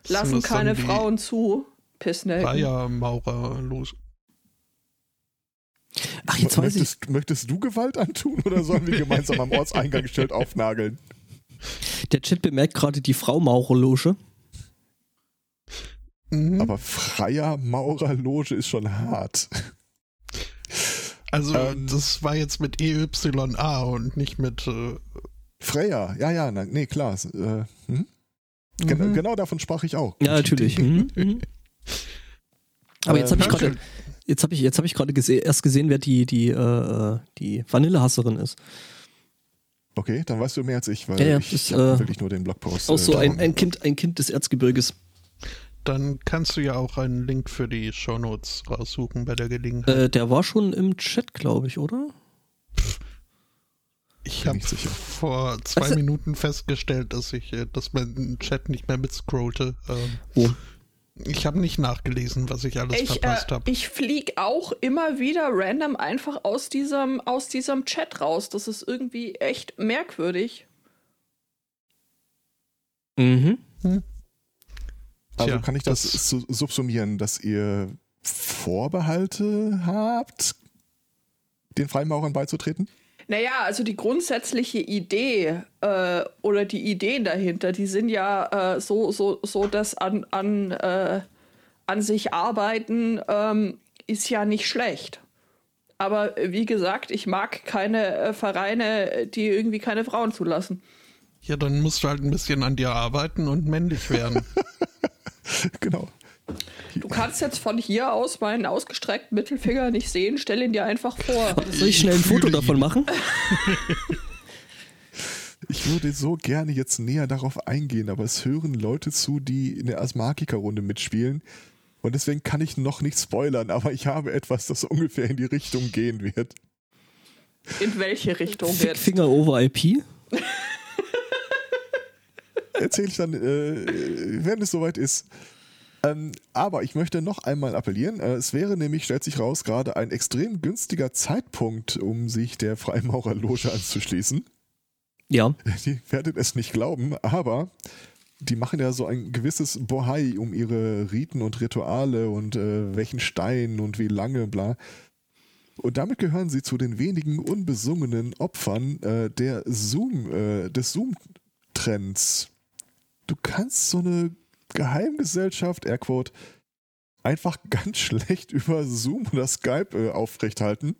lassen keine Frauen zu. Pissnelken. Freiermaurerloge. Ach, jetzt weiß möchtest, ich. Möchtest du Gewalt antun oder sollen wir gemeinsam am Ortseingangsschild aufnageln? Der Chat bemerkt gerade die Frau Maurerloge. Mhm. Aber freier Maurerloge ist schon hart. Also, ähm, das war jetzt mit EYA und nicht mit. Äh Freya, ja, ja, na, nee, klar. Äh, hm? Gen mhm. Genau davon sprach ich auch. Ja, natürlich. (laughs) Mhm. mhm. Aber jetzt habe ich gerade Jetzt habe ich, jetzt hab ich gerade gese erst gesehen, wer die, die, äh, die Vanillehasserin ist. Okay, dann weißt du mehr als ich, weil Ja, ja, ich das, habe äh, wirklich nur den Blogpost. Auch äh, so ein, ein, kind, ein Kind des Erzgebirges. Dann kannst du ja auch einen Link für die Shownotes raussuchen bei der Gelegenheit. Äh, der war schon im Chat, glaube ich, oder? ich habe vor zwei Also- Minuten festgestellt, dass ich, äh, dass mein Chat nicht mehr mitscrollte. Ähm, Wo? ich habe nicht nachgelesen, was ich alles Ich, äh, verpasst habe. ich flieg auch immer wieder random einfach aus diesem, aus diesem Chat raus. Das ist irgendwie echt merkwürdig. Mhm. Also Tja, kann ich das, das- su- subsumieren, dass ihr Vorbehalte habt, den Freimaurern beizutreten? Naja, also die grundsätzliche Idee äh, oder die Ideen dahinter, die sind ja äh, so, so, so, dass an, an, äh, an sich arbeiten ähm, ist ja nicht schlecht. Aber wie gesagt, ich mag keine äh, Vereine, die irgendwie keine Frauen zulassen. Ja, dann musst du halt ein bisschen an dir arbeiten und männlich werden. (laughs) Du kannst jetzt von hier aus meinen ausgestreckten Mittelfinger nicht sehen, stell ihn dir einfach vor. Soll ich schnell ein Foto davon machen? (laughs) Ich würde so gerne jetzt näher darauf eingehen, aber es hören Leute zu, die in der Asmarkika-Runde mitspielen. Und deswegen kann ich noch nicht spoilern, aber ich habe etwas, das ungefähr in die Richtung gehen wird. In welche Richtung Fick jetzt? Finger over IP? Erzähle ich dann, äh, wenn es soweit ist. Ähm, aber ich möchte noch einmal appellieren. Äh, es wäre nämlich, stellt sich raus, gerade ein extrem günstiger Zeitpunkt, um sich der Freimaurerloge anzuschließen. Ja. (laughs) Die werdet es nicht glauben, aber die machen ja so ein gewisses Bohai um ihre Riten und Rituale und äh, welchen Stein und wie lange, bla. Und damit gehören sie zu den wenigen unbesungenen Opfern äh, der Zoom, äh, des Zoom-Trends. Du kannst so eine Geheimgesellschaft, Airquote, einfach (laughs) ganz schlecht über Zoom oder Skype äh, aufrechthalten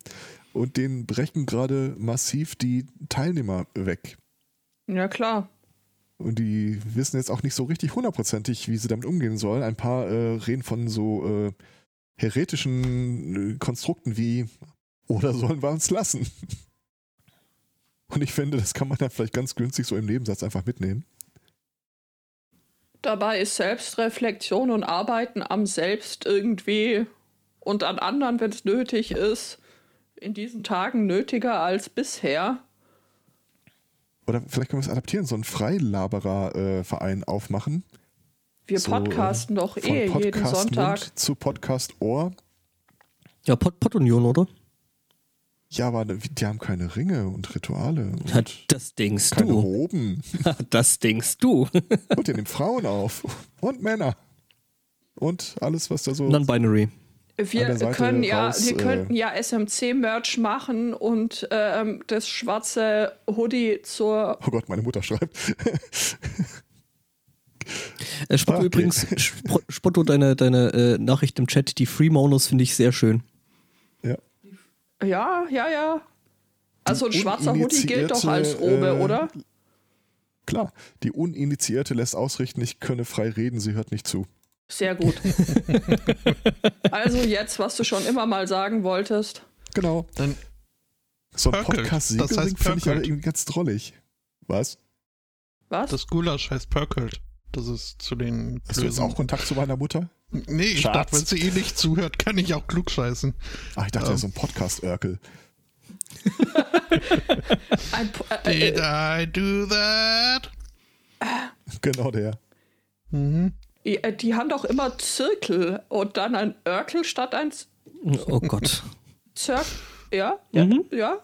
und denen brechen gerade massiv die Teilnehmer weg. Ja, klar. Und die wissen jetzt auch nicht so richtig hundertprozentig, wie sie damit umgehen sollen. Ein paar äh, reden von so äh, heretischen äh, Konstrukten wie oder sollen wir uns lassen? (laughs) Und ich finde, das kann man dann vielleicht ganz günstig so im Nebensatz einfach mitnehmen. Dabei ist Selbstreflexion und Arbeiten am Selbst irgendwie und an anderen, wenn es nötig ist, in diesen Tagen nötiger als bisher. Oder vielleicht können wir es adaptieren, so einen Freilaberer-Verein aufmachen. Wir So, podcasten doch Von eh jeden Podcast Sonntag. Mund zu Podcast Ohr. Ja, Pod, Pod Union, oder? Ja, aber die haben keine Ringe und Rituale Ja, und (laughs) das denkst keine du. Roben. (laughs) Das denkst du. (laughs) Und ihr nehmt Frauen auf. Und Männer. Und alles, was da so. Non-binary. Wir können ja, raus, wir äh, könnten ja SMC-Merch machen und ähm, das schwarze Hoodie zur. Oh Gott, meine Mutter schreibt. Äh, Spotto Okay. übrigens, Sp- Spotto, deine, deine äh, Nachricht im Chat, die Freemouners finde ich sehr schön. ja. Ja, ja, ja. Also ein schwarzer Hoodie gilt doch als Robe, äh, oder? Klar, die Uninitiierte lässt ausrichten, ich könne frei reden, sie hört nicht zu. Sehr gut. (laughs) also jetzt, was du schon immer mal sagen wolltest. Genau. Dann So ein Pörkelt. Podcast-Siegel Das heißt finde ich aber irgendwie ganz drollig. Was? Was? das Gulasch heißt Pörkelt. Das ist zu den Hast du jetzt auch Kontakt zu meiner Mutter? Nee, ich Schatz. dachte, wenn sie eh nicht zuhört, kann ich auch klug scheißen. Ach, ich dachte, Ähm. ja, so ein Podcast-Örkel. (laughs) Ein, Po- äh, Did äh, I do that? Genau der. Mhm. äh, die haben doch immer Zirkel und dann ein Örkel statt ein Z- Oh Gott. Zirk. Ja? Ja? Mhm. Ja?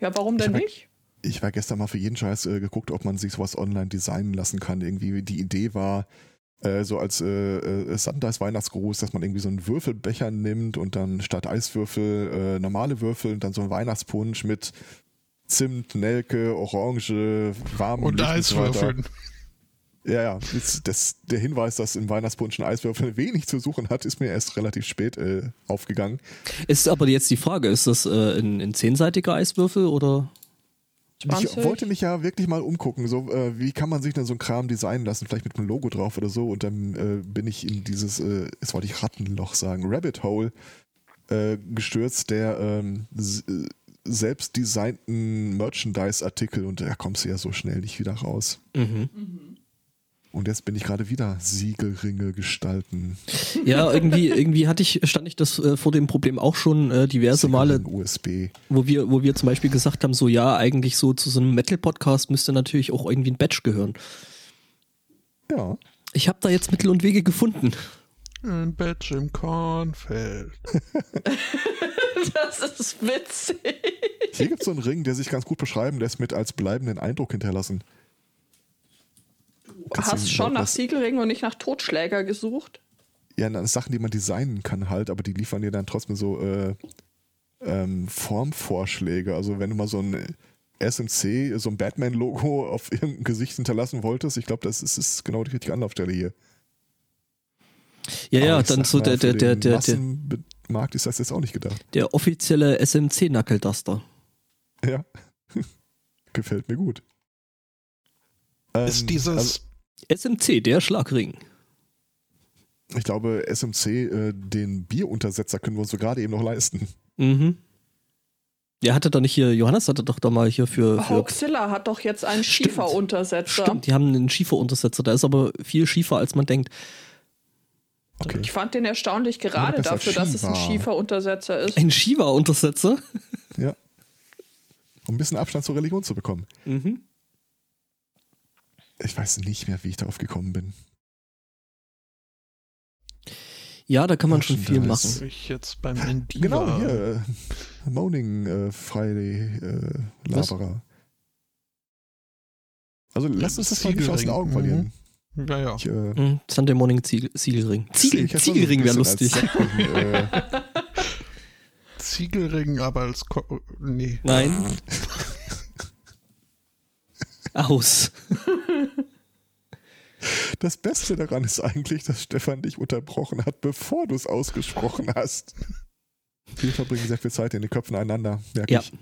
Ja, warum denn Ich nicht? Ich war gestern mal für jeden Scheiß äh, geguckt, ob man sich sowas online designen lassen kann. Irgendwie die Idee war, äh, so als äh, äh, Sundays Weihnachtsgruß, dass man irgendwie so einen Würfelbecher nimmt und dann statt Eiswürfel äh, normale Würfel und dann so einen Weihnachtspunsch mit Zimt, Nelke, Orange, warmem Und Licht. Eiswürfeln. Ja, ja. Das, das, der Hinweis, dass im Weihnachtspunsch ein Eiswürfel wenig zu suchen hat, ist mir erst relativ spät äh, aufgegangen. Ist aber jetzt die Frage, ist das äh, ein, ein zehnseitiger Eiswürfel oder? Ich 20? wollte mich ja wirklich mal umgucken, so äh, wie kann man sich denn so ein Kram designen lassen, vielleicht mit einem Logo drauf oder so. Und dann äh, bin ich in dieses, äh, jetzt wollte ich Rattenloch sagen, Rabbit Hole äh, gestürzt, der ähm, äh, selbst designten Merchandise-Artikel und da kommst du ja so schnell nicht wieder raus. Mhm. Und jetzt bin ich gerade wieder Siegelringe gestalten. (laughs) Ja, irgendwie, irgendwie hatte ich, stand ich das äh, vor dem Problem auch schon äh, diverse Male, USB. wo wir, wo wir zum Beispiel gesagt haben, so ja, eigentlich so zu so einem Metal-Podcast müsste natürlich auch irgendwie ein Badge gehören. Ja. Ich habe da jetzt Mittel und Wege gefunden. Ein Badge im Kornfeld. (laughs) Das ist witzig. Hier gibt es so einen Ring, der sich ganz gut beschreiben lässt mit als bleibenden Eindruck hinterlassen. Kannst du hast schon nach Siegelringen und nicht nach Totschläger gesucht. Ja, na, Sachen, die man designen kann halt, aber die liefern dir dann trotzdem so äh, ähm, Formvorschläge. Also wenn du mal so ein SMC, so ein Batman-Logo (laughs) auf irgendein Gesicht hinterlassen wolltest, ich glaube, das ist, ist genau die richtige Anlaufstelle hier. Ja, ja, Aber ich dann so mal, der, der, der, der, der, Massenmarkt ist das jetzt auch nicht gedacht. der offizielle SMC-Knuckle-Duster. Ja. (laughs) Gefällt mir gut. Ähm, Ist dieses. also SMC, der Schlagring. ich glaube, SMC, äh, den Bieruntersetzer können wir uns so gerade eben noch leisten. Mhm. Ja, hatte da nicht hier, Johannes hatte doch da mal hier für, für Hoaxilla hat doch jetzt einen Stimmt. Schieferuntersetzer. Stimmt, die haben einen Schieferuntersetzer, da ist aber viel schiefer, als man denkt. Okay. Ich fand den erstaunlich gerade dafür, dass es ein. Schieferuntersetzer ist. Ein Shiva-Untersetzer? Ja. Um ein bisschen Abstand zur Religion zu bekommen. Mhm. Ich weiß nicht mehr, wie ich darauf gekommen bin. Ja, da kann man schon viel machen. Ich jetzt beim Endiva. Genau, hier. Äh, Moaning äh, Friday äh, Was? Laberer. Also lass uns das mal nicht aus den. Augen Mhm. verlieren. Ja, ja. Ich, äh, Mhm. Sunday Morning Ziegel, Siegelring. sehe Ziegel, Ziegelring wäre lustig. äh, (laughs) Ziegelring, aber als. Ko nee. Nein. (laughs) Aus. das Beste daran ist eigentlich, dass Stefan dich unterbrochen hat, bevor du es ausgesprochen hast. Wir verbringen sehr viel Zeit in den Köpfen einander, merke Ja. ich.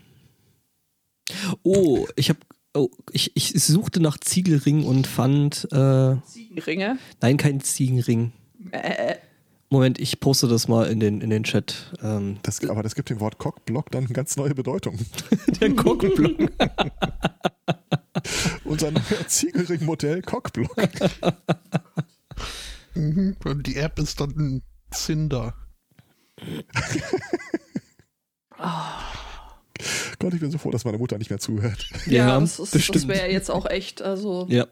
Oh, ich habe oh, ich, ich suchte nach Ziegelring und fand äh, Ringe. nein, kein Ziegenring. Äh, Moment, ich poste das mal in den in den Chat. Ähm, Das, aber das gibt dem Wort Cockblock dann eine ganz neue Bedeutung. (laughs) der Cockblock. (laughs) (laughs) Unser neuer Ziegelring-Modell Cockblock. (laughs) Mhm. Und die App ist dann ein Zinder. (laughs) Gott, ich bin so froh, dass meine Mutter nicht mehr zuhört. ja, das, ist- das bestimmt. wäre jetzt auch echt, also Ja.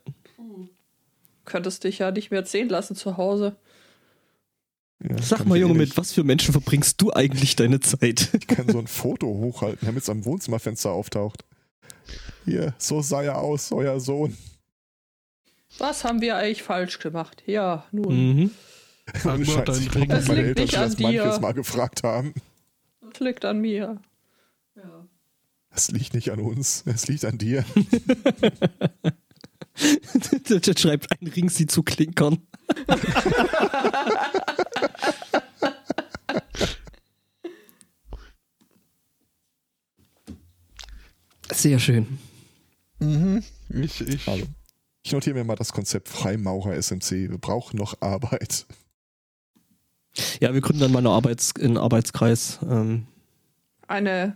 könntest dich ja nicht mehr sehen lassen zu Hause. Ja, Sag mal, eh Junge, mit was für Menschen verbringst du eigentlich deine Zeit? Ich kann so ein Foto hochhalten, damit es am Wohnzimmerfenster auftaucht. Hier, so sah er aus, euer Sohn. Was haben wir eigentlich falsch gemacht? Ja, nun, Mhm. (laughs) Sag Ohne nur Scheiß, dein ich glaube, Ring. Das meine liegt Eltern nicht schon an das manches dir. Mal gefragt haben. das liegt an mir. Ja. Es liegt nicht an uns, es liegt an dir. (laughs) Der schreibt, ein Ring sie zu klinkern. Sehr schön. Mhm. Ich, ich. Also, ich notiere mir mal das Konzept Freimaurer SMC. Wir brauchen noch Arbeit. Ja, wir gründen dann mal eine Arbeits einen Arbeitskreis. Ähm, Eine Ja,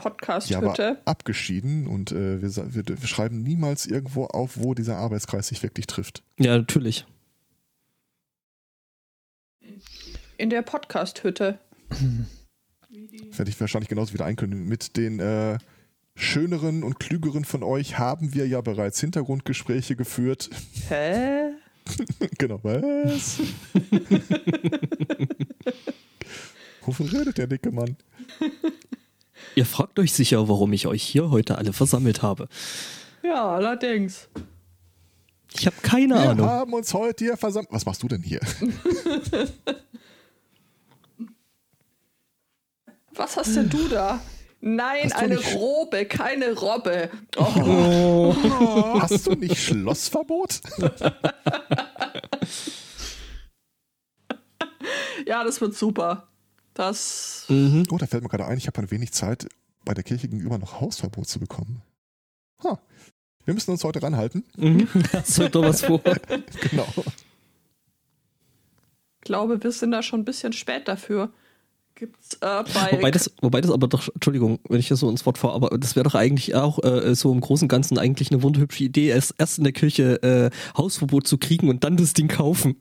aber Podcast-Hütte. abgeschieden und äh, wir, wir, wir schreiben niemals irgendwo auf, wo dieser Arbeitskreis sich wirklich trifft. ja, natürlich. in der Podcast-Hütte. Werde ich wahrscheinlich genauso wieder einkündigen. Mit den äh, schöneren und klügeren von euch haben wir ja bereits Hintergrundgespräche geführt. Hä? (laughs) genau, was? (laughs) Wovon redet der dicke Mann? Ihr fragt euch sicher, warum ich euch hier heute alle versammelt habe. Ja, allerdings. Ich habe keine Wir Ahnung. haben uns heute hier versammelt. Was machst du denn hier? (laughs) Was hast denn du da? Nein, eine nicht- Robe, keine Robbe. Oh, Hast du nicht Schlossverbot? (laughs) ja, das wird super. Das. Mhm. Oh, da fällt mir gerade ein, ich habe ein wenig Zeit, bei der Kirche gegenüber noch Hausverbot zu bekommen. Ha. Wir müssen uns heute ranhalten. Mhm. (laughs) (laughs) Hast du doch was vor? Genau. Ich glaube, wir sind da schon ein bisschen spät dafür. Gibt's äh, bei. Wobei das, wobei das aber doch, Entschuldigung, wenn ich das so ins Wort fahre, aber das wäre doch eigentlich auch äh, so im Großen und Ganzen eigentlich eine wunderhübsche Idee, erst, erst in der Kirche äh, Hausverbot zu kriegen und dann das Ding kaufen.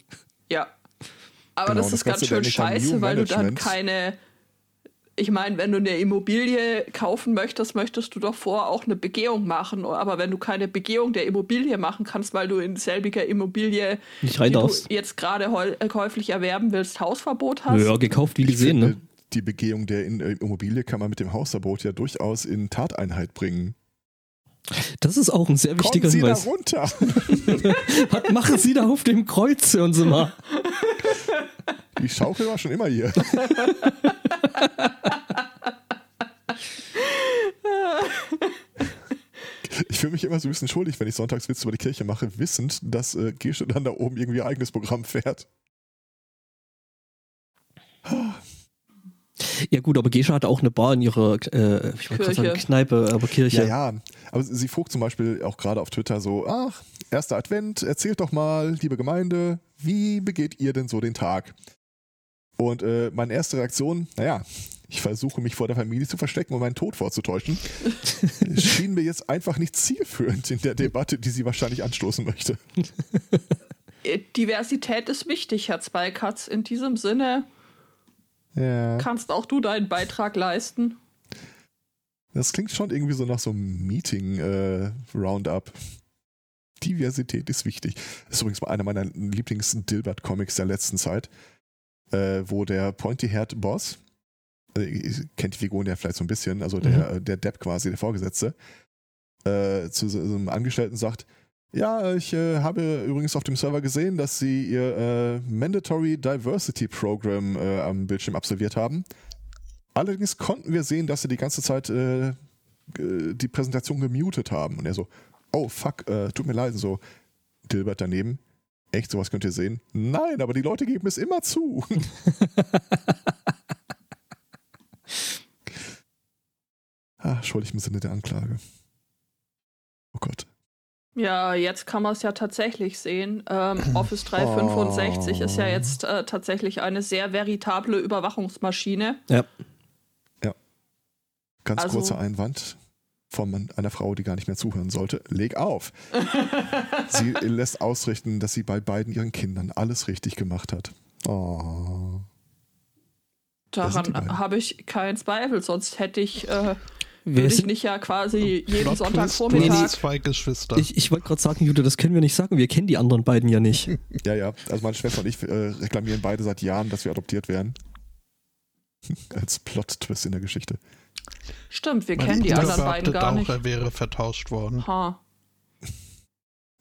Ja. Aber Genau, das das ist ganz schön scheiße, weil du dann Management- keine. Ich meine, wenn du eine Immobilie kaufen möchtest, möchtest du doch vor auch eine Begehung machen. Aber wenn du keine Begehung der Immobilie machen kannst, weil du in selbiger Immobilie, Nicht rein die du darfst. jetzt gerade äh, käuflich erwerben willst, Hausverbot hast. Ja, gekauft wie Ich gesehen, finde, ne? Die Begehung der äh, Immobilie kann man mit dem Hausverbot ja durchaus in Tateinheit bringen. Das ist auch ein sehr wichtiger Kommen Sie da Hinweis. runter! (laughs) Was machen Sie da auf dem Kreuz, hören Sie mal? Die Schaukel war schon immer hier. (laughs) Ich fühle mich immer so ein bisschen schuldig, wenn ich Sonntagswitze über die Kirche mache, wissend, dass äh, Gesche dann da oben irgendwie ihr eigenes Programm fährt. Ja gut, aber Gescha hat auch eine Bar in ihrer, äh, ich gerade sagen Kirche. Kneipe, aber Kirche. Ja, ja. Aber sie fragt zum Beispiel auch gerade auf Twitter so, ach, erster Advent, erzählt doch mal, liebe Gemeinde, wie begeht ihr denn so den Tag? Und äh, meine erste Reaktion, naja, ich versuche mich vor der Familie zu verstecken und meinen Tod vorzutäuschen. (laughs) schien mir jetzt einfach nicht zielführend in der Debatte, die sie wahrscheinlich anstoßen möchte. Äh, Diversität ist wichtig, Herr Zweikatz. In diesem Sinne Ja. kannst auch du deinen Beitrag leisten. Das klingt schon irgendwie so nach so einem Meeting-Roundup. Diversität ist wichtig. Das ist übrigens mal einer meiner Lieblings-Dilbert-Comics der letzten Zeit, äh, wo der Pointy-Haired-Boss, ihr kennt die Figuren ja vielleicht so ein bisschen, also der, äh, der Depp quasi, der Vorgesetzte, äh, zu so einem Angestellten sagt, ja, ich äh, habe übrigens auf dem Server gesehen, dass Sie Ihr äh, Mandatory Diversity Program äh, am Bildschirm absolviert haben. Allerdings konnten wir sehen, dass sie die ganze Zeit äh, die Präsentation gemutet haben. Und er so, oh fuck, äh, tut mir leid. Und so, Dilbert daneben, echt, sowas könnt ihr sehen? Nein, aber die Leute geben es immer zu. (laughs) ah, schuldig im Sinne der Anklage. Oh Gott. Ja, jetzt kann man es ja tatsächlich sehen. Ähm, (clears throat) Office 365 ist ja jetzt äh, tatsächlich eine sehr veritable Überwachungsmaschine. Ja. Ganz Also- kurzer Einwand von einer Frau, die gar nicht mehr zuhören sollte. Leg auf. (laughs) sie lässt ausrichten, dass sie bei beiden ihren Kindern alles richtig gemacht hat. Oh. Daran habe ich keinen Zweifel, sonst hätte ich, äh, würde ich nicht ja quasi jeden Sonntagvormittag. du hast zwei Geschwister. ich ich wollte gerade sagen, Jude, das können wir nicht sagen. Wir kennen die anderen beiden ja nicht. (laughs) Ja, ja. Also meine Schwester und ich äh, reklamieren beide seit Jahren, dass wir adoptiert werden. (laughs) Als Plot-Twist in der Geschichte. Stimmt, wir Mein kennen die anderen beiden gar auch, nicht. er wäre vertauscht worden. Ha.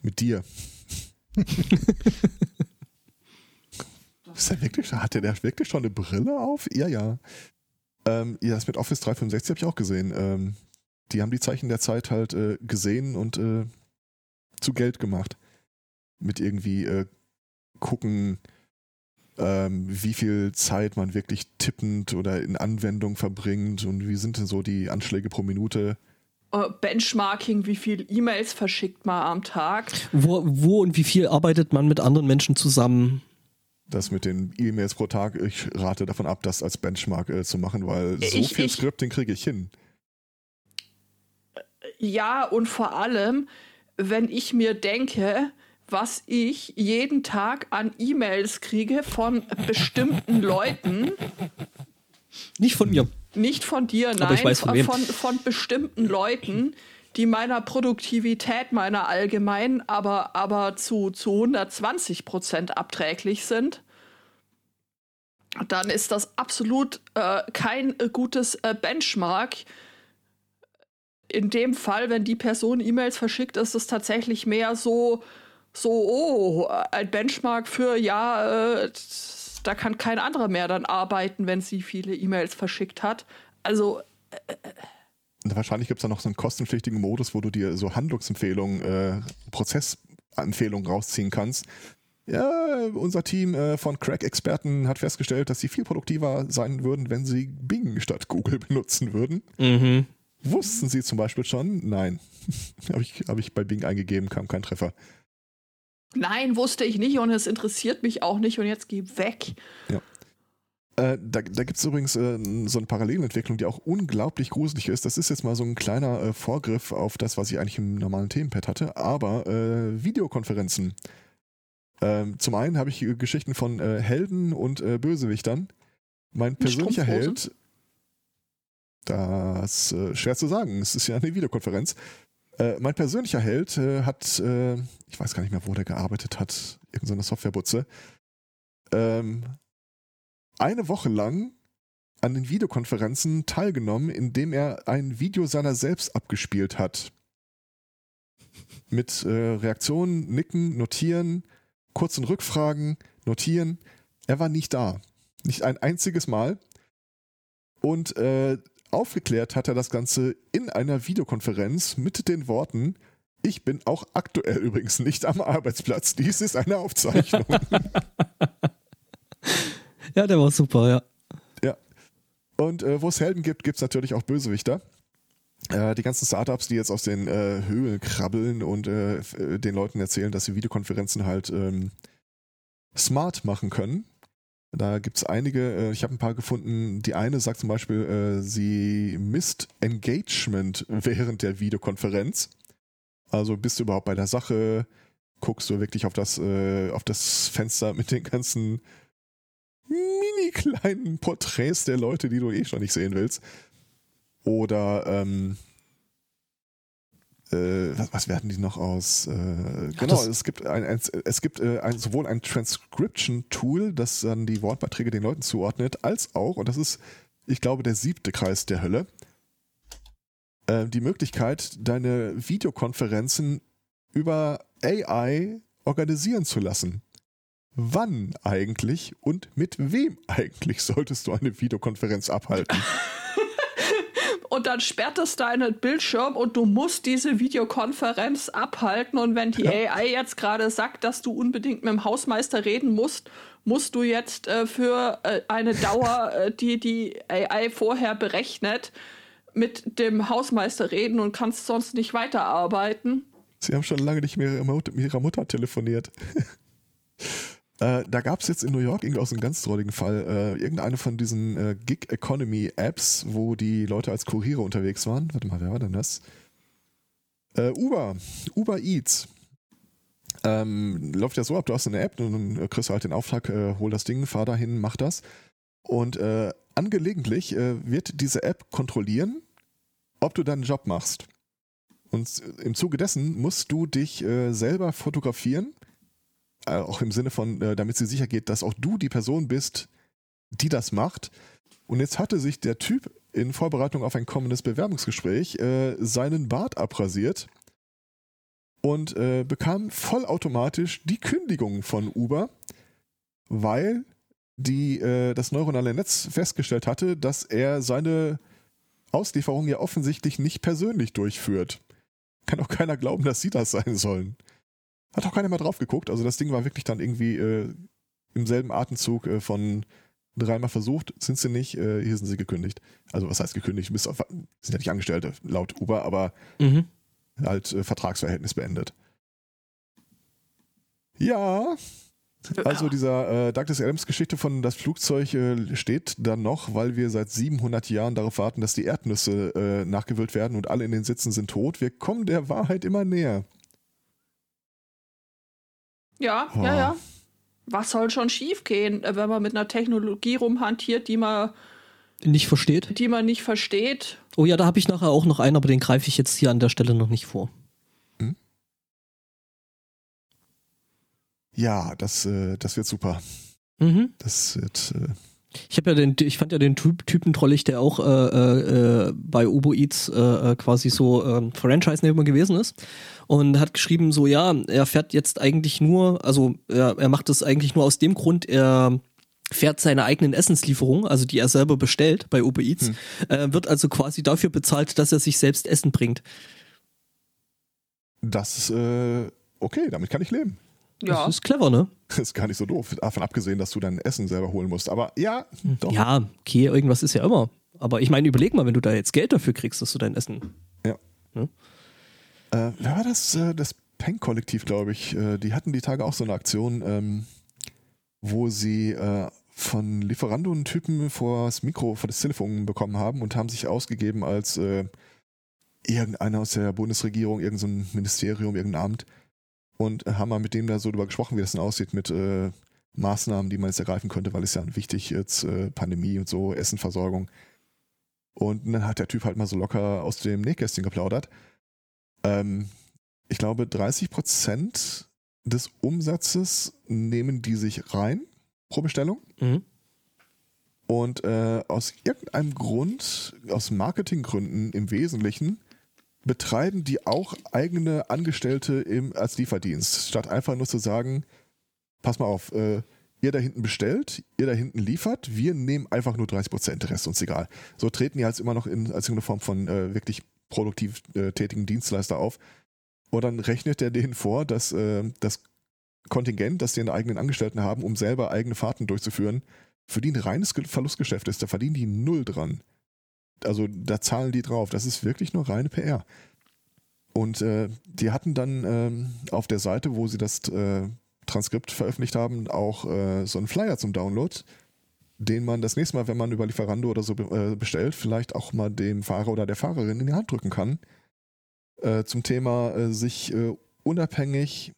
Mit dir. Ist er wirklich, hatte der wirklich schon eine Brille auf? Ja, ja. Ähm, ja, das mit Office 365 habe ich auch gesehen. Ähm, die haben die Zeichen der Zeit halt äh, gesehen und äh, zu Geld gemacht. Mit irgendwie äh, gucken, ähm, wie viel Zeit man wirklich tippend oder in Anwendung verbringt und wie sind denn so die Anschläge pro Minute. Äh, Benchmarking, wie viel E-Mails verschickt man am Tag. Wo, wo und wie viel arbeitet man mit anderen Menschen zusammen? Das mit den E-Mails pro Tag, ich rate davon ab, das als Benchmark äh, zu machen, weil so Ich- viel ich- Scripting kriege ich hin. Ja, und vor allem, wenn ich mir denke, was ich jeden Tag an E-Mails kriege von bestimmten Leuten, Nicht von mir. nicht von dir, nein, Aber ich weiß von von, von bestimmten Leuten, die meiner Produktivität, meiner allgemein, aber, aber zu, zu 120 Prozent abträglich sind, dann ist das absolut äh, kein äh, gutes äh, Benchmark. In dem Fall, wenn die Person E-Mails verschickt, ist es tatsächlich mehr so, so, oh, ein Benchmark für, ja, äh, da kann kein anderer mehr dann arbeiten, wenn sie viele E-Mails verschickt hat. Also, Und wahrscheinlich gibt es da noch so einen kostenpflichtigen Modus, wo du dir so Handlungsempfehlungen, äh, Prozessempfehlungen rausziehen kannst. Ja, unser Team äh, von Crack-Experten hat festgestellt, dass sie viel produktiver sein würden, wenn sie Bing statt Google benutzen würden. Mhm. Wussten sie zum Beispiel schon? Nein. (laughs) Habe ich, hab ich bei Bing eingegeben, kam kein Treffer. Nein, wusste ich nicht und es interessiert mich auch nicht und jetzt geh weg. Äh, da da gibt es übrigens äh, so eine Parallelentwicklung, die auch unglaublich gruselig ist. Das ist jetzt mal so ein kleiner äh, Vorgriff auf das, was ich eigentlich im normalen Themenpad hatte, aber äh, Videokonferenzen. Ähm, zum einen habe ich äh, Geschichten von äh, Helden und Bösewichtern. Mein persönlicher? Held, das schwer zu sagen, es ist ja eine Videokonferenz. Äh, mein persönlicher Held äh, hat, äh, ich weiß gar nicht mehr, wo der gearbeitet hat, irgendeine Softwarebutze, ähm, eine Woche lang an den Videokonferenzen teilgenommen, indem er ein Video seiner selbst abgespielt hat. Mit äh, Reaktionen, Nicken, Notieren, kurzen Rückfragen, Notieren. Er war nicht da. Nicht ein einziges Mal. Und äh, aufgeklärt hat er das Ganze in einer Videokonferenz mit den Worten, ich bin auch aktuell übrigens nicht am Arbeitsplatz. Dies ist eine Aufzeichnung. (laughs) (laughs) Ja, der war super, ja. Und äh, wo es Helden gibt, gibt es natürlich auch Bösewichter. Äh, die ganzen Startups, die jetzt aus den äh, Höhlen krabbeln und äh, äh, den Leuten erzählen, dass sie Videokonferenzen halt ähm, smart machen können. Da gibt es einige, äh, ich habe ein paar gefunden. Die eine sagt zum Beispiel, äh, sie misst Engagement während der Videokonferenz. Also bist du überhaupt bei der Sache? Guckst du wirklich auf das, äh, auf das Fenster mit den ganzen mini kleinen Porträts der Leute, die du eh schon nicht sehen willst. Oder ähm, äh, was, was werden die noch aus? Äh, genau, es gibt ein, ein es gibt äh, ein, sowohl ein Transcription-Tool, das dann die Wortbeiträge den Leuten zuordnet, als auch, und das ist, ich glaube, der siebte Kreis der Hölle, äh, die Möglichkeit, deine Videokonferenzen über AI organisieren zu lassen. Wann eigentlich und mit wem (laughs) eigentlich solltest du eine Videokonferenz abhalten? (laughs) Und dann sperrt es deinen Bildschirm und du musst diese Videokonferenz abhalten. Und wenn die AI jetzt gerade sagt, dass du unbedingt mit dem Hausmeister reden musst, musst du jetzt äh, für äh, eine Dauer, äh, die die AI vorher berechnet, mit dem Hausmeister reden und kannst sonst nicht weiterarbeiten. Sie haben schon lange nicht mehr mit ihrer Mutter telefoniert. (laughs) äh, da gab es jetzt in New York irgendwie auch so einen ganz drolligen Fall. Äh, irgendeine von diesen äh, Gig Economy Apps, wo die Leute als Kuriere unterwegs waren. Warte mal, wer war denn das? Äh, Uber. Uber Eats. Ähm, läuft ja so ab, du hast eine App und dann kriegst du halt den Auftrag, äh, hol das Ding, fahr dahin, mach das. Und äh, angelegentlich äh, wird diese App kontrollieren, ob du deinen Job machst. Und im Zuge dessen musst du dich äh, selber fotografieren, äh, auch im Sinne von, äh, damit sie sicher geht, dass auch du die Person bist, die das macht. Und jetzt hatte sich der Typ in Vorbereitung auf ein kommendes Bewerbungsgespräch äh, seinen Bart abrasiert und äh, bekam vollautomatisch die Kündigung von Uber, weil die, äh, das neuronale Netz festgestellt hatte, dass er seine Auslieferung ja offensichtlich nicht persönlich durchführt. Kann auch keiner glauben, dass sie das sein sollen. Hat auch keiner mal drauf geguckt. Also das Ding war wirklich dann irgendwie äh, im selben Atemzug äh, von dreimal versucht, sind sie nicht, äh, hier sind sie gekündigt. Also was heißt gekündigt? Bis auf, sind ja nicht Angestellte laut Uber, aber Mhm. halt äh, Vertragsverhältnis beendet. Ja, also dieser äh, Douglas Adams Geschichte von das Flugzeug äh, steht dann noch, weil wir seit 700 Jahren darauf warten, dass die Erdnüsse äh, nachgewühlt werden und alle in den Sitzen sind tot. Wir kommen der Wahrheit immer näher. Ja, Oh. ja, ja. Was soll schon schiefgehen, äh, wenn man mit einer Technologie rumhantiert, die man, Nicht versteht. die man nicht versteht? Oh ja, da habe ich nachher auch noch einen, aber den greife ich jetzt hier an der Stelle noch nicht vor. Ja, das, äh, das wird super. Mhm. Das wird. Äh, Ich habe ja den, ich fand ja den typ, Typen trollig, der auch äh, äh, bei Uber Eats äh, äh, quasi so ähm, Franchise-Nehmer gewesen ist und hat geschrieben so, ja, er fährt jetzt eigentlich nur, also er, er macht das eigentlich nur aus dem Grund, er fährt seine eigenen Essenslieferungen, also die er selber bestellt bei Uber Eats, äh, wird also quasi dafür bezahlt, dass er sich selbst Essen bringt. das ist äh, okay, damit kann ich leben. Ja. Das ist clever, ne? Das (laughs) ist gar nicht so doof. Davon abgesehen, dass du dein Essen selber holen musst. Aber ja, doch. Ja, okay, irgendwas ist ja immer. Aber ich meine, überleg mal, wenn du da jetzt Geld dafür kriegst, dass du dein Essen. Äh, wer war das? Äh, das Peng-Kollektiv, glaube ich. Äh, die hatten die Tage auch so eine Aktion, ähm, wo sie äh, von Lieferando einen Typen vor das Mikro, vor das Telefon bekommen haben und haben sich ausgegeben als äh, irgendeiner aus der Bundesregierung, irgendein Ministerium, irgendein Amt und haben mal mit dem da so drüber gesprochen, wie das denn aussieht mit äh, Maßnahmen, die man jetzt ergreifen könnte, weil es ja wichtig jetzt äh, Pandemie und so, Essenversorgung. Und dann hat der Typ halt mal so locker aus dem Nähkästchen geplaudert. Ähm, ich glaube, 30 Prozent des Umsatzes nehmen die sich rein pro Bestellung. Mhm. Und äh, aus irgendeinem Grund, aus Marketinggründen im Wesentlichen, betreiben die auch eigene Angestellte im, als Lieferdienst, statt einfach nur zu sagen, pass mal auf, äh, ihr da hinten bestellt, ihr da hinten liefert, wir nehmen einfach nur 30 Prozent, Rest uns egal. So treten die als immer noch in, als irgendeine Form von äh, wirklich produktiv äh, tätigen Dienstleister auf. Und dann rechnet er denen vor, dass äh, das Kontingent, das die einen eigenen Angestellten haben, um selber eigene Fahrten durchzuführen, für die ein reines Verlustgeschäft ist. Da verdienen die null dran. Also da zahlen die drauf. Das ist wirklich nur reine PR. Und äh, die hatten dann ähm, auf der Seite, wo sie das äh, Transkript veröffentlicht haben, auch äh, so einen Flyer zum Download, den man das nächste Mal, wenn man über Lieferando oder so äh, bestellt, vielleicht auch mal dem Fahrer oder der Fahrerin in die Hand drücken kann. Äh, zum Thema äh, sich unabhängig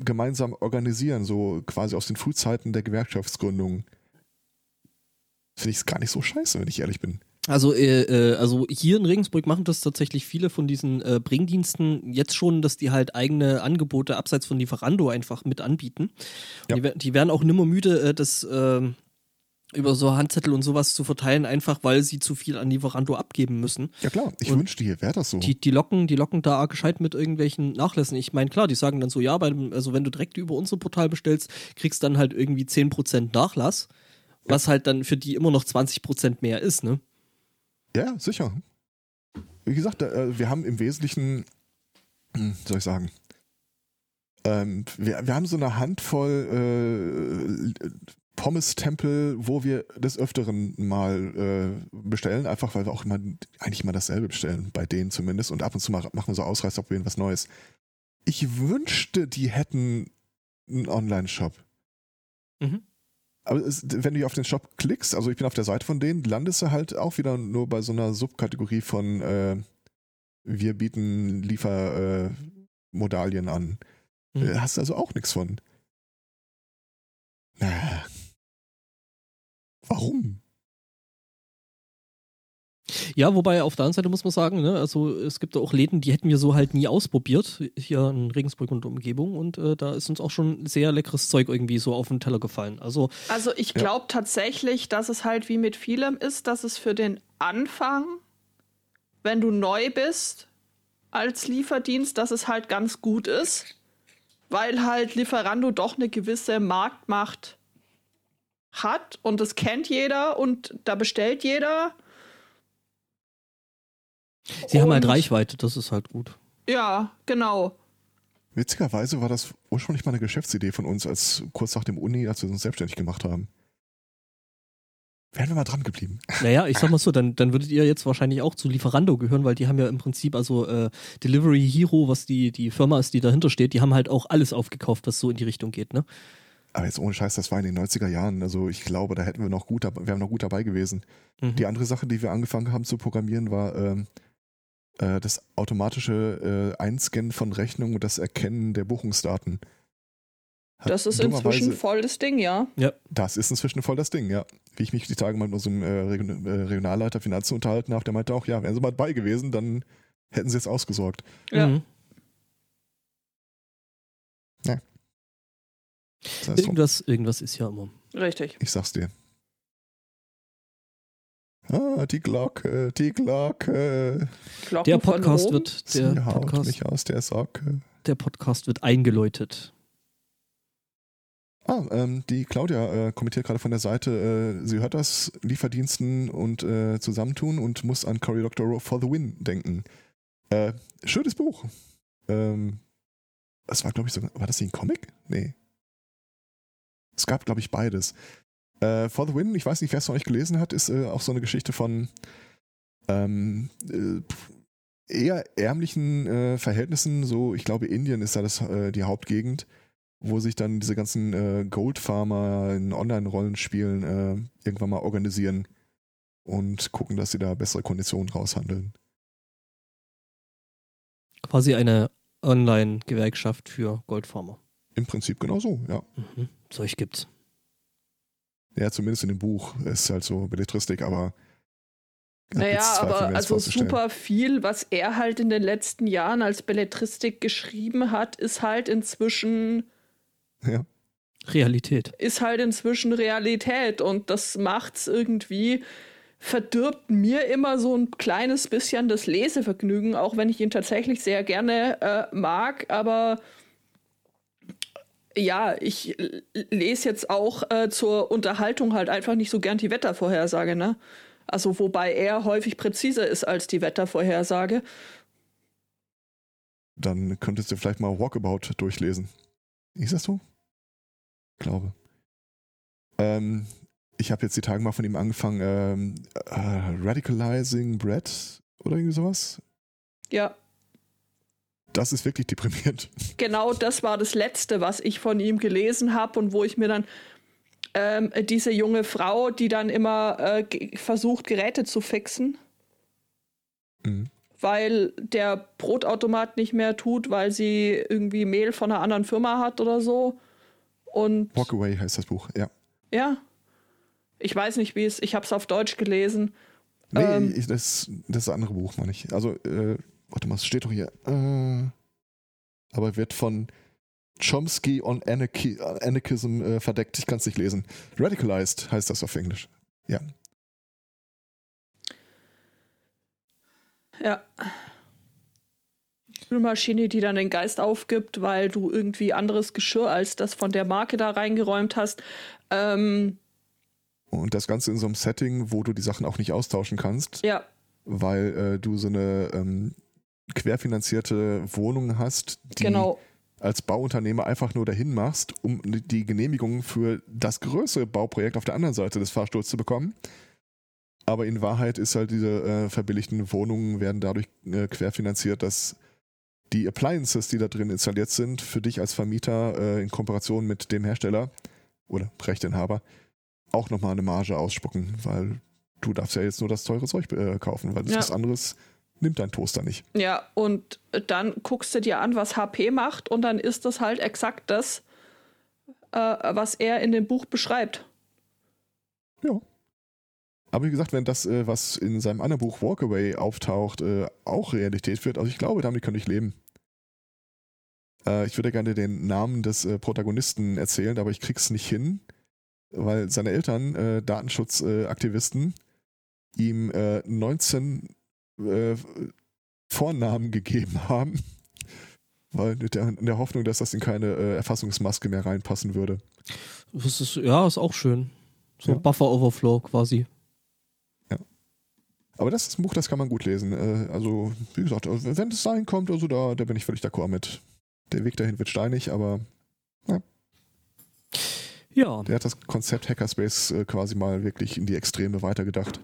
gemeinsam organisieren, so quasi aus den Frühzeiten der Gewerkschaftsgründung. Finde ich es gar nicht so scheiße, wenn ich ehrlich bin. Also, äh, äh, also hier in Regensburg machen das tatsächlich viele von diesen äh, Bringdiensten jetzt schon, dass die halt eigene Angebote abseits von Lieferando einfach mit anbieten. Ja. Die, die, werden auch nimmer müde, äh, das ähm, über so Handzettel und sowas zu verteilen, einfach weil sie zu viel an Lieferando abgeben müssen. Ja klar, ich Und wünschte, hier wäre das so. Die, die locken, die locken da gescheit mit irgendwelchen Nachlässen. Ich meine, klar, die sagen dann so, ja, bei also wenn du direkt über unser Portal bestellst, kriegst dann halt irgendwie 10% Nachlass, was halt dann für die immer noch 20% mehr ist, ne? Ja, sicher. Wie gesagt, äh, wir haben im Wesentlichen, hm, soll ich sagen, ähm, wir, wir haben so eine Handvoll äh, Pommes-Tempel, wo wir des Öfteren mal äh, bestellen, einfach weil wir auch immer eigentlich immer dasselbe bestellen, bei denen zumindest. Und ab und zu mal machen wir so Ausreißer, probieren was Neues. Ich wünschte, die hätten einen Online-Shop. Mhm. Aber es, wenn du auf den Shop klickst, also ich bin auf der Seite von denen, landest du halt auch wieder nur bei so einer Subkategorie von äh, wir bieten Liefermodalien an. Mhm. Äh, Hast also auch nichts von. Na. Warum? Ja, wobei auf der anderen Seite muss man sagen, ne, also es gibt auch Läden, die hätten wir so halt nie ausprobiert, hier in Regensburg und Umgebung und äh, da ist uns auch schon sehr leckeres Zeug irgendwie so auf den Teller gefallen. Also Also ich Ja. glaube tatsächlich, dass es halt wie mit vielem ist, dass es für den Anfang, wenn du neu bist als Lieferdienst, dass es halt ganz gut ist, weil halt Lieferando doch eine gewisse Marktmacht hat und das kennt jeder und da bestellt jeder. Sie haben halt Und- Reichweite, das ist halt gut. Ja, genau. Witzigerweise war das ursprünglich mal eine Geschäftsidee von uns, als kurz nach dem Uni, als wir uns selbstständig gemacht haben. Wären wir mal dran geblieben. (laughs) Naja, ich sag mal so, dann, dann würdet ihr jetzt wahrscheinlich auch zu Lieferando gehören, weil die haben ja im Prinzip, also äh, Delivery Hero, was die, die Firma ist, die dahinter steht, die haben halt auch alles aufgekauft, was so in die Richtung geht, ne? Aber jetzt ohne Scheiß, das war in den 90er Jahren. Also ich glaube, da hätten wir noch gut, dab- wären noch gut dabei gewesen. Mhm. Die andere Sache, die wir angefangen haben zu programmieren, war ähm, äh, das automatische äh, Einscannen von Rechnungen und das Erkennen der Buchungsdaten. Hat Das ist inzwischen voll das Ding, ja. Das ist inzwischen voll das Ding, ja. Wie ich mich die Tage mal mit unserem äh, Region- äh, Regionalleiter Finanzen unterhalten habe, der meinte auch, ja, wären sie mal dabei gewesen, dann hätten sie jetzt ausgesorgt. Ja. Mhm. Das heißt, Irgendwas, irgendwas ist ja immer. Richtig. ich sag's dir. Ah, die Glocke, die Glocke. Glocken Der Podcast wird, der sie haut Podcast, mich aus der Socke. der Podcast wird eingeläutet. Ah, ähm, die Claudia äh, kommentiert gerade von der Seite, äh, sie hört das Lieferdiensten und äh, Zusammentun und muss an Cory Doctorow for the Win denken. Äh, schönes Buch. Ähm, das war, glaube ich, sogar, war das nicht ein Comic? Nee. Es gab, glaube ich, beides. Äh, for the Win, ich weiß nicht, wer es noch nicht gelesen hat, ist äh, auch so eine Geschichte von ähm, äh, eher ärmlichen äh, Verhältnissen. So, ich glaube, Indien ist da das, äh, die Hauptgegend wo sich dann diese ganzen äh, Goldfarmer in Online-Rollenspielen äh, irgendwann mal organisieren und gucken, dass sie da bessere Konditionen raushandeln. Quasi eine Online-Gewerkschaft für Goldfarmer. Im Prinzip genau so, ja. Mhm. Solch gibt's. Ja, zumindest in dem Buch ist halt so Belletristik, aber. Naja, aber also super viel, was er halt in den letzten Jahren als Belletristik geschrieben hat, ist halt inzwischen. Ja. Realität. Ist halt inzwischen Realität und das macht's irgendwie verdirbt mir immer so ein kleines bisschen das Lesevergnügen, auch wenn ich ihn tatsächlich sehr gerne äh, mag. Aber ja, ich lese jetzt auch äh, zur Unterhaltung halt einfach nicht so gern die Wettervorhersage, ne? Also wobei er häufig präziser ist als die Wettervorhersage. Dann könntest du vielleicht mal Walkabout durchlesen. Ist das so? Ich glaube. Ähm, ich habe jetzt die Tage mal von ihm angefangen, ähm, äh, Radicalizing Brett oder irgendwie sowas. Ja. Das ist wirklich deprimierend. (laughs) Genau das war das Letzte, was ich von ihm gelesen habe und wo ich mir dann ähm, diese junge Frau, die dann immer äh, versucht, Geräte zu fixen, mhm. weil der Brotautomat nicht mehr tut, weil sie irgendwie Mehl von einer anderen Firma hat oder so. Und Walkaway heißt das Buch, ja. Ja. Ich weiß nicht, wie es, ich habe es auf Deutsch gelesen. Nee, ähm, ich, das, das andere Buch, meine ich. Also, äh, warte mal, es steht doch hier. Äh, aber wird von Chomsky on Anarchy, Anarchism äh, verdeckt. Ich kann es nicht lesen. Radicalized heißt das auf Englisch. Ja. Ja. Spülmaschine, die dann den Geist aufgibt, weil du irgendwie anderes Geschirr als das von der Marke da reingeräumt hast. Ähm, und das Ganze in so einem Setting, wo du die Sachen auch nicht austauschen kannst. Ja. Weil äh, du so eine ähm, querfinanzierte Wohnung hast, die genau. als Bauunternehmer einfach nur dahin machst, um die Genehmigung für das größere Bauprojekt auf der anderen Seite des Fahrstuhls zu bekommen. Aber in Wahrheit ist halt diese äh, verbilligten Wohnungen werden dadurch äh, querfinanziert, dass die Appliances, die da drin installiert sind, für dich als Vermieter äh, in Kooperation mit dem Hersteller oder Rechteinhaber auch nochmal eine Marge ausspucken, weil du darfst ja jetzt nur das teure Zeug äh, kaufen, weil das ja. was anderes nimmt dein Toaster nicht. Ja, und dann guckst du dir an, was HP macht und dann ist das halt exakt das, äh, was er in dem Buch beschreibt. Ja. Aber wie gesagt, wenn das, äh, was in seinem anderen Buch Walkaway auftaucht, äh, auch Realität wird, also ich glaube, damit könnte ich leben. Äh, ich würde gerne den Namen des äh, Protagonisten erzählen, aber ich krieg's nicht hin weil seine Eltern, äh, Datenschutzaktivisten, ihm äh, 19 äh, Vornamen gegeben haben, weil in der, in der, Hoffnung, dass das in keine äh, Erfassungsmaske mehr reinpassen würde. Das ist, ja, ist auch schön. So ja. Buffer Overflow quasi. Ja. Aber das ist ein Buch, das kann man gut lesen. Äh, also, wie gesagt, wenn es dahin kommt, also da, da bin ich völlig d'accord mit. Der Weg dahin wird steinig, aber ja. Ja. Der hat das Konzept Hackerspace äh, quasi mal wirklich in die Extreme weitergedacht.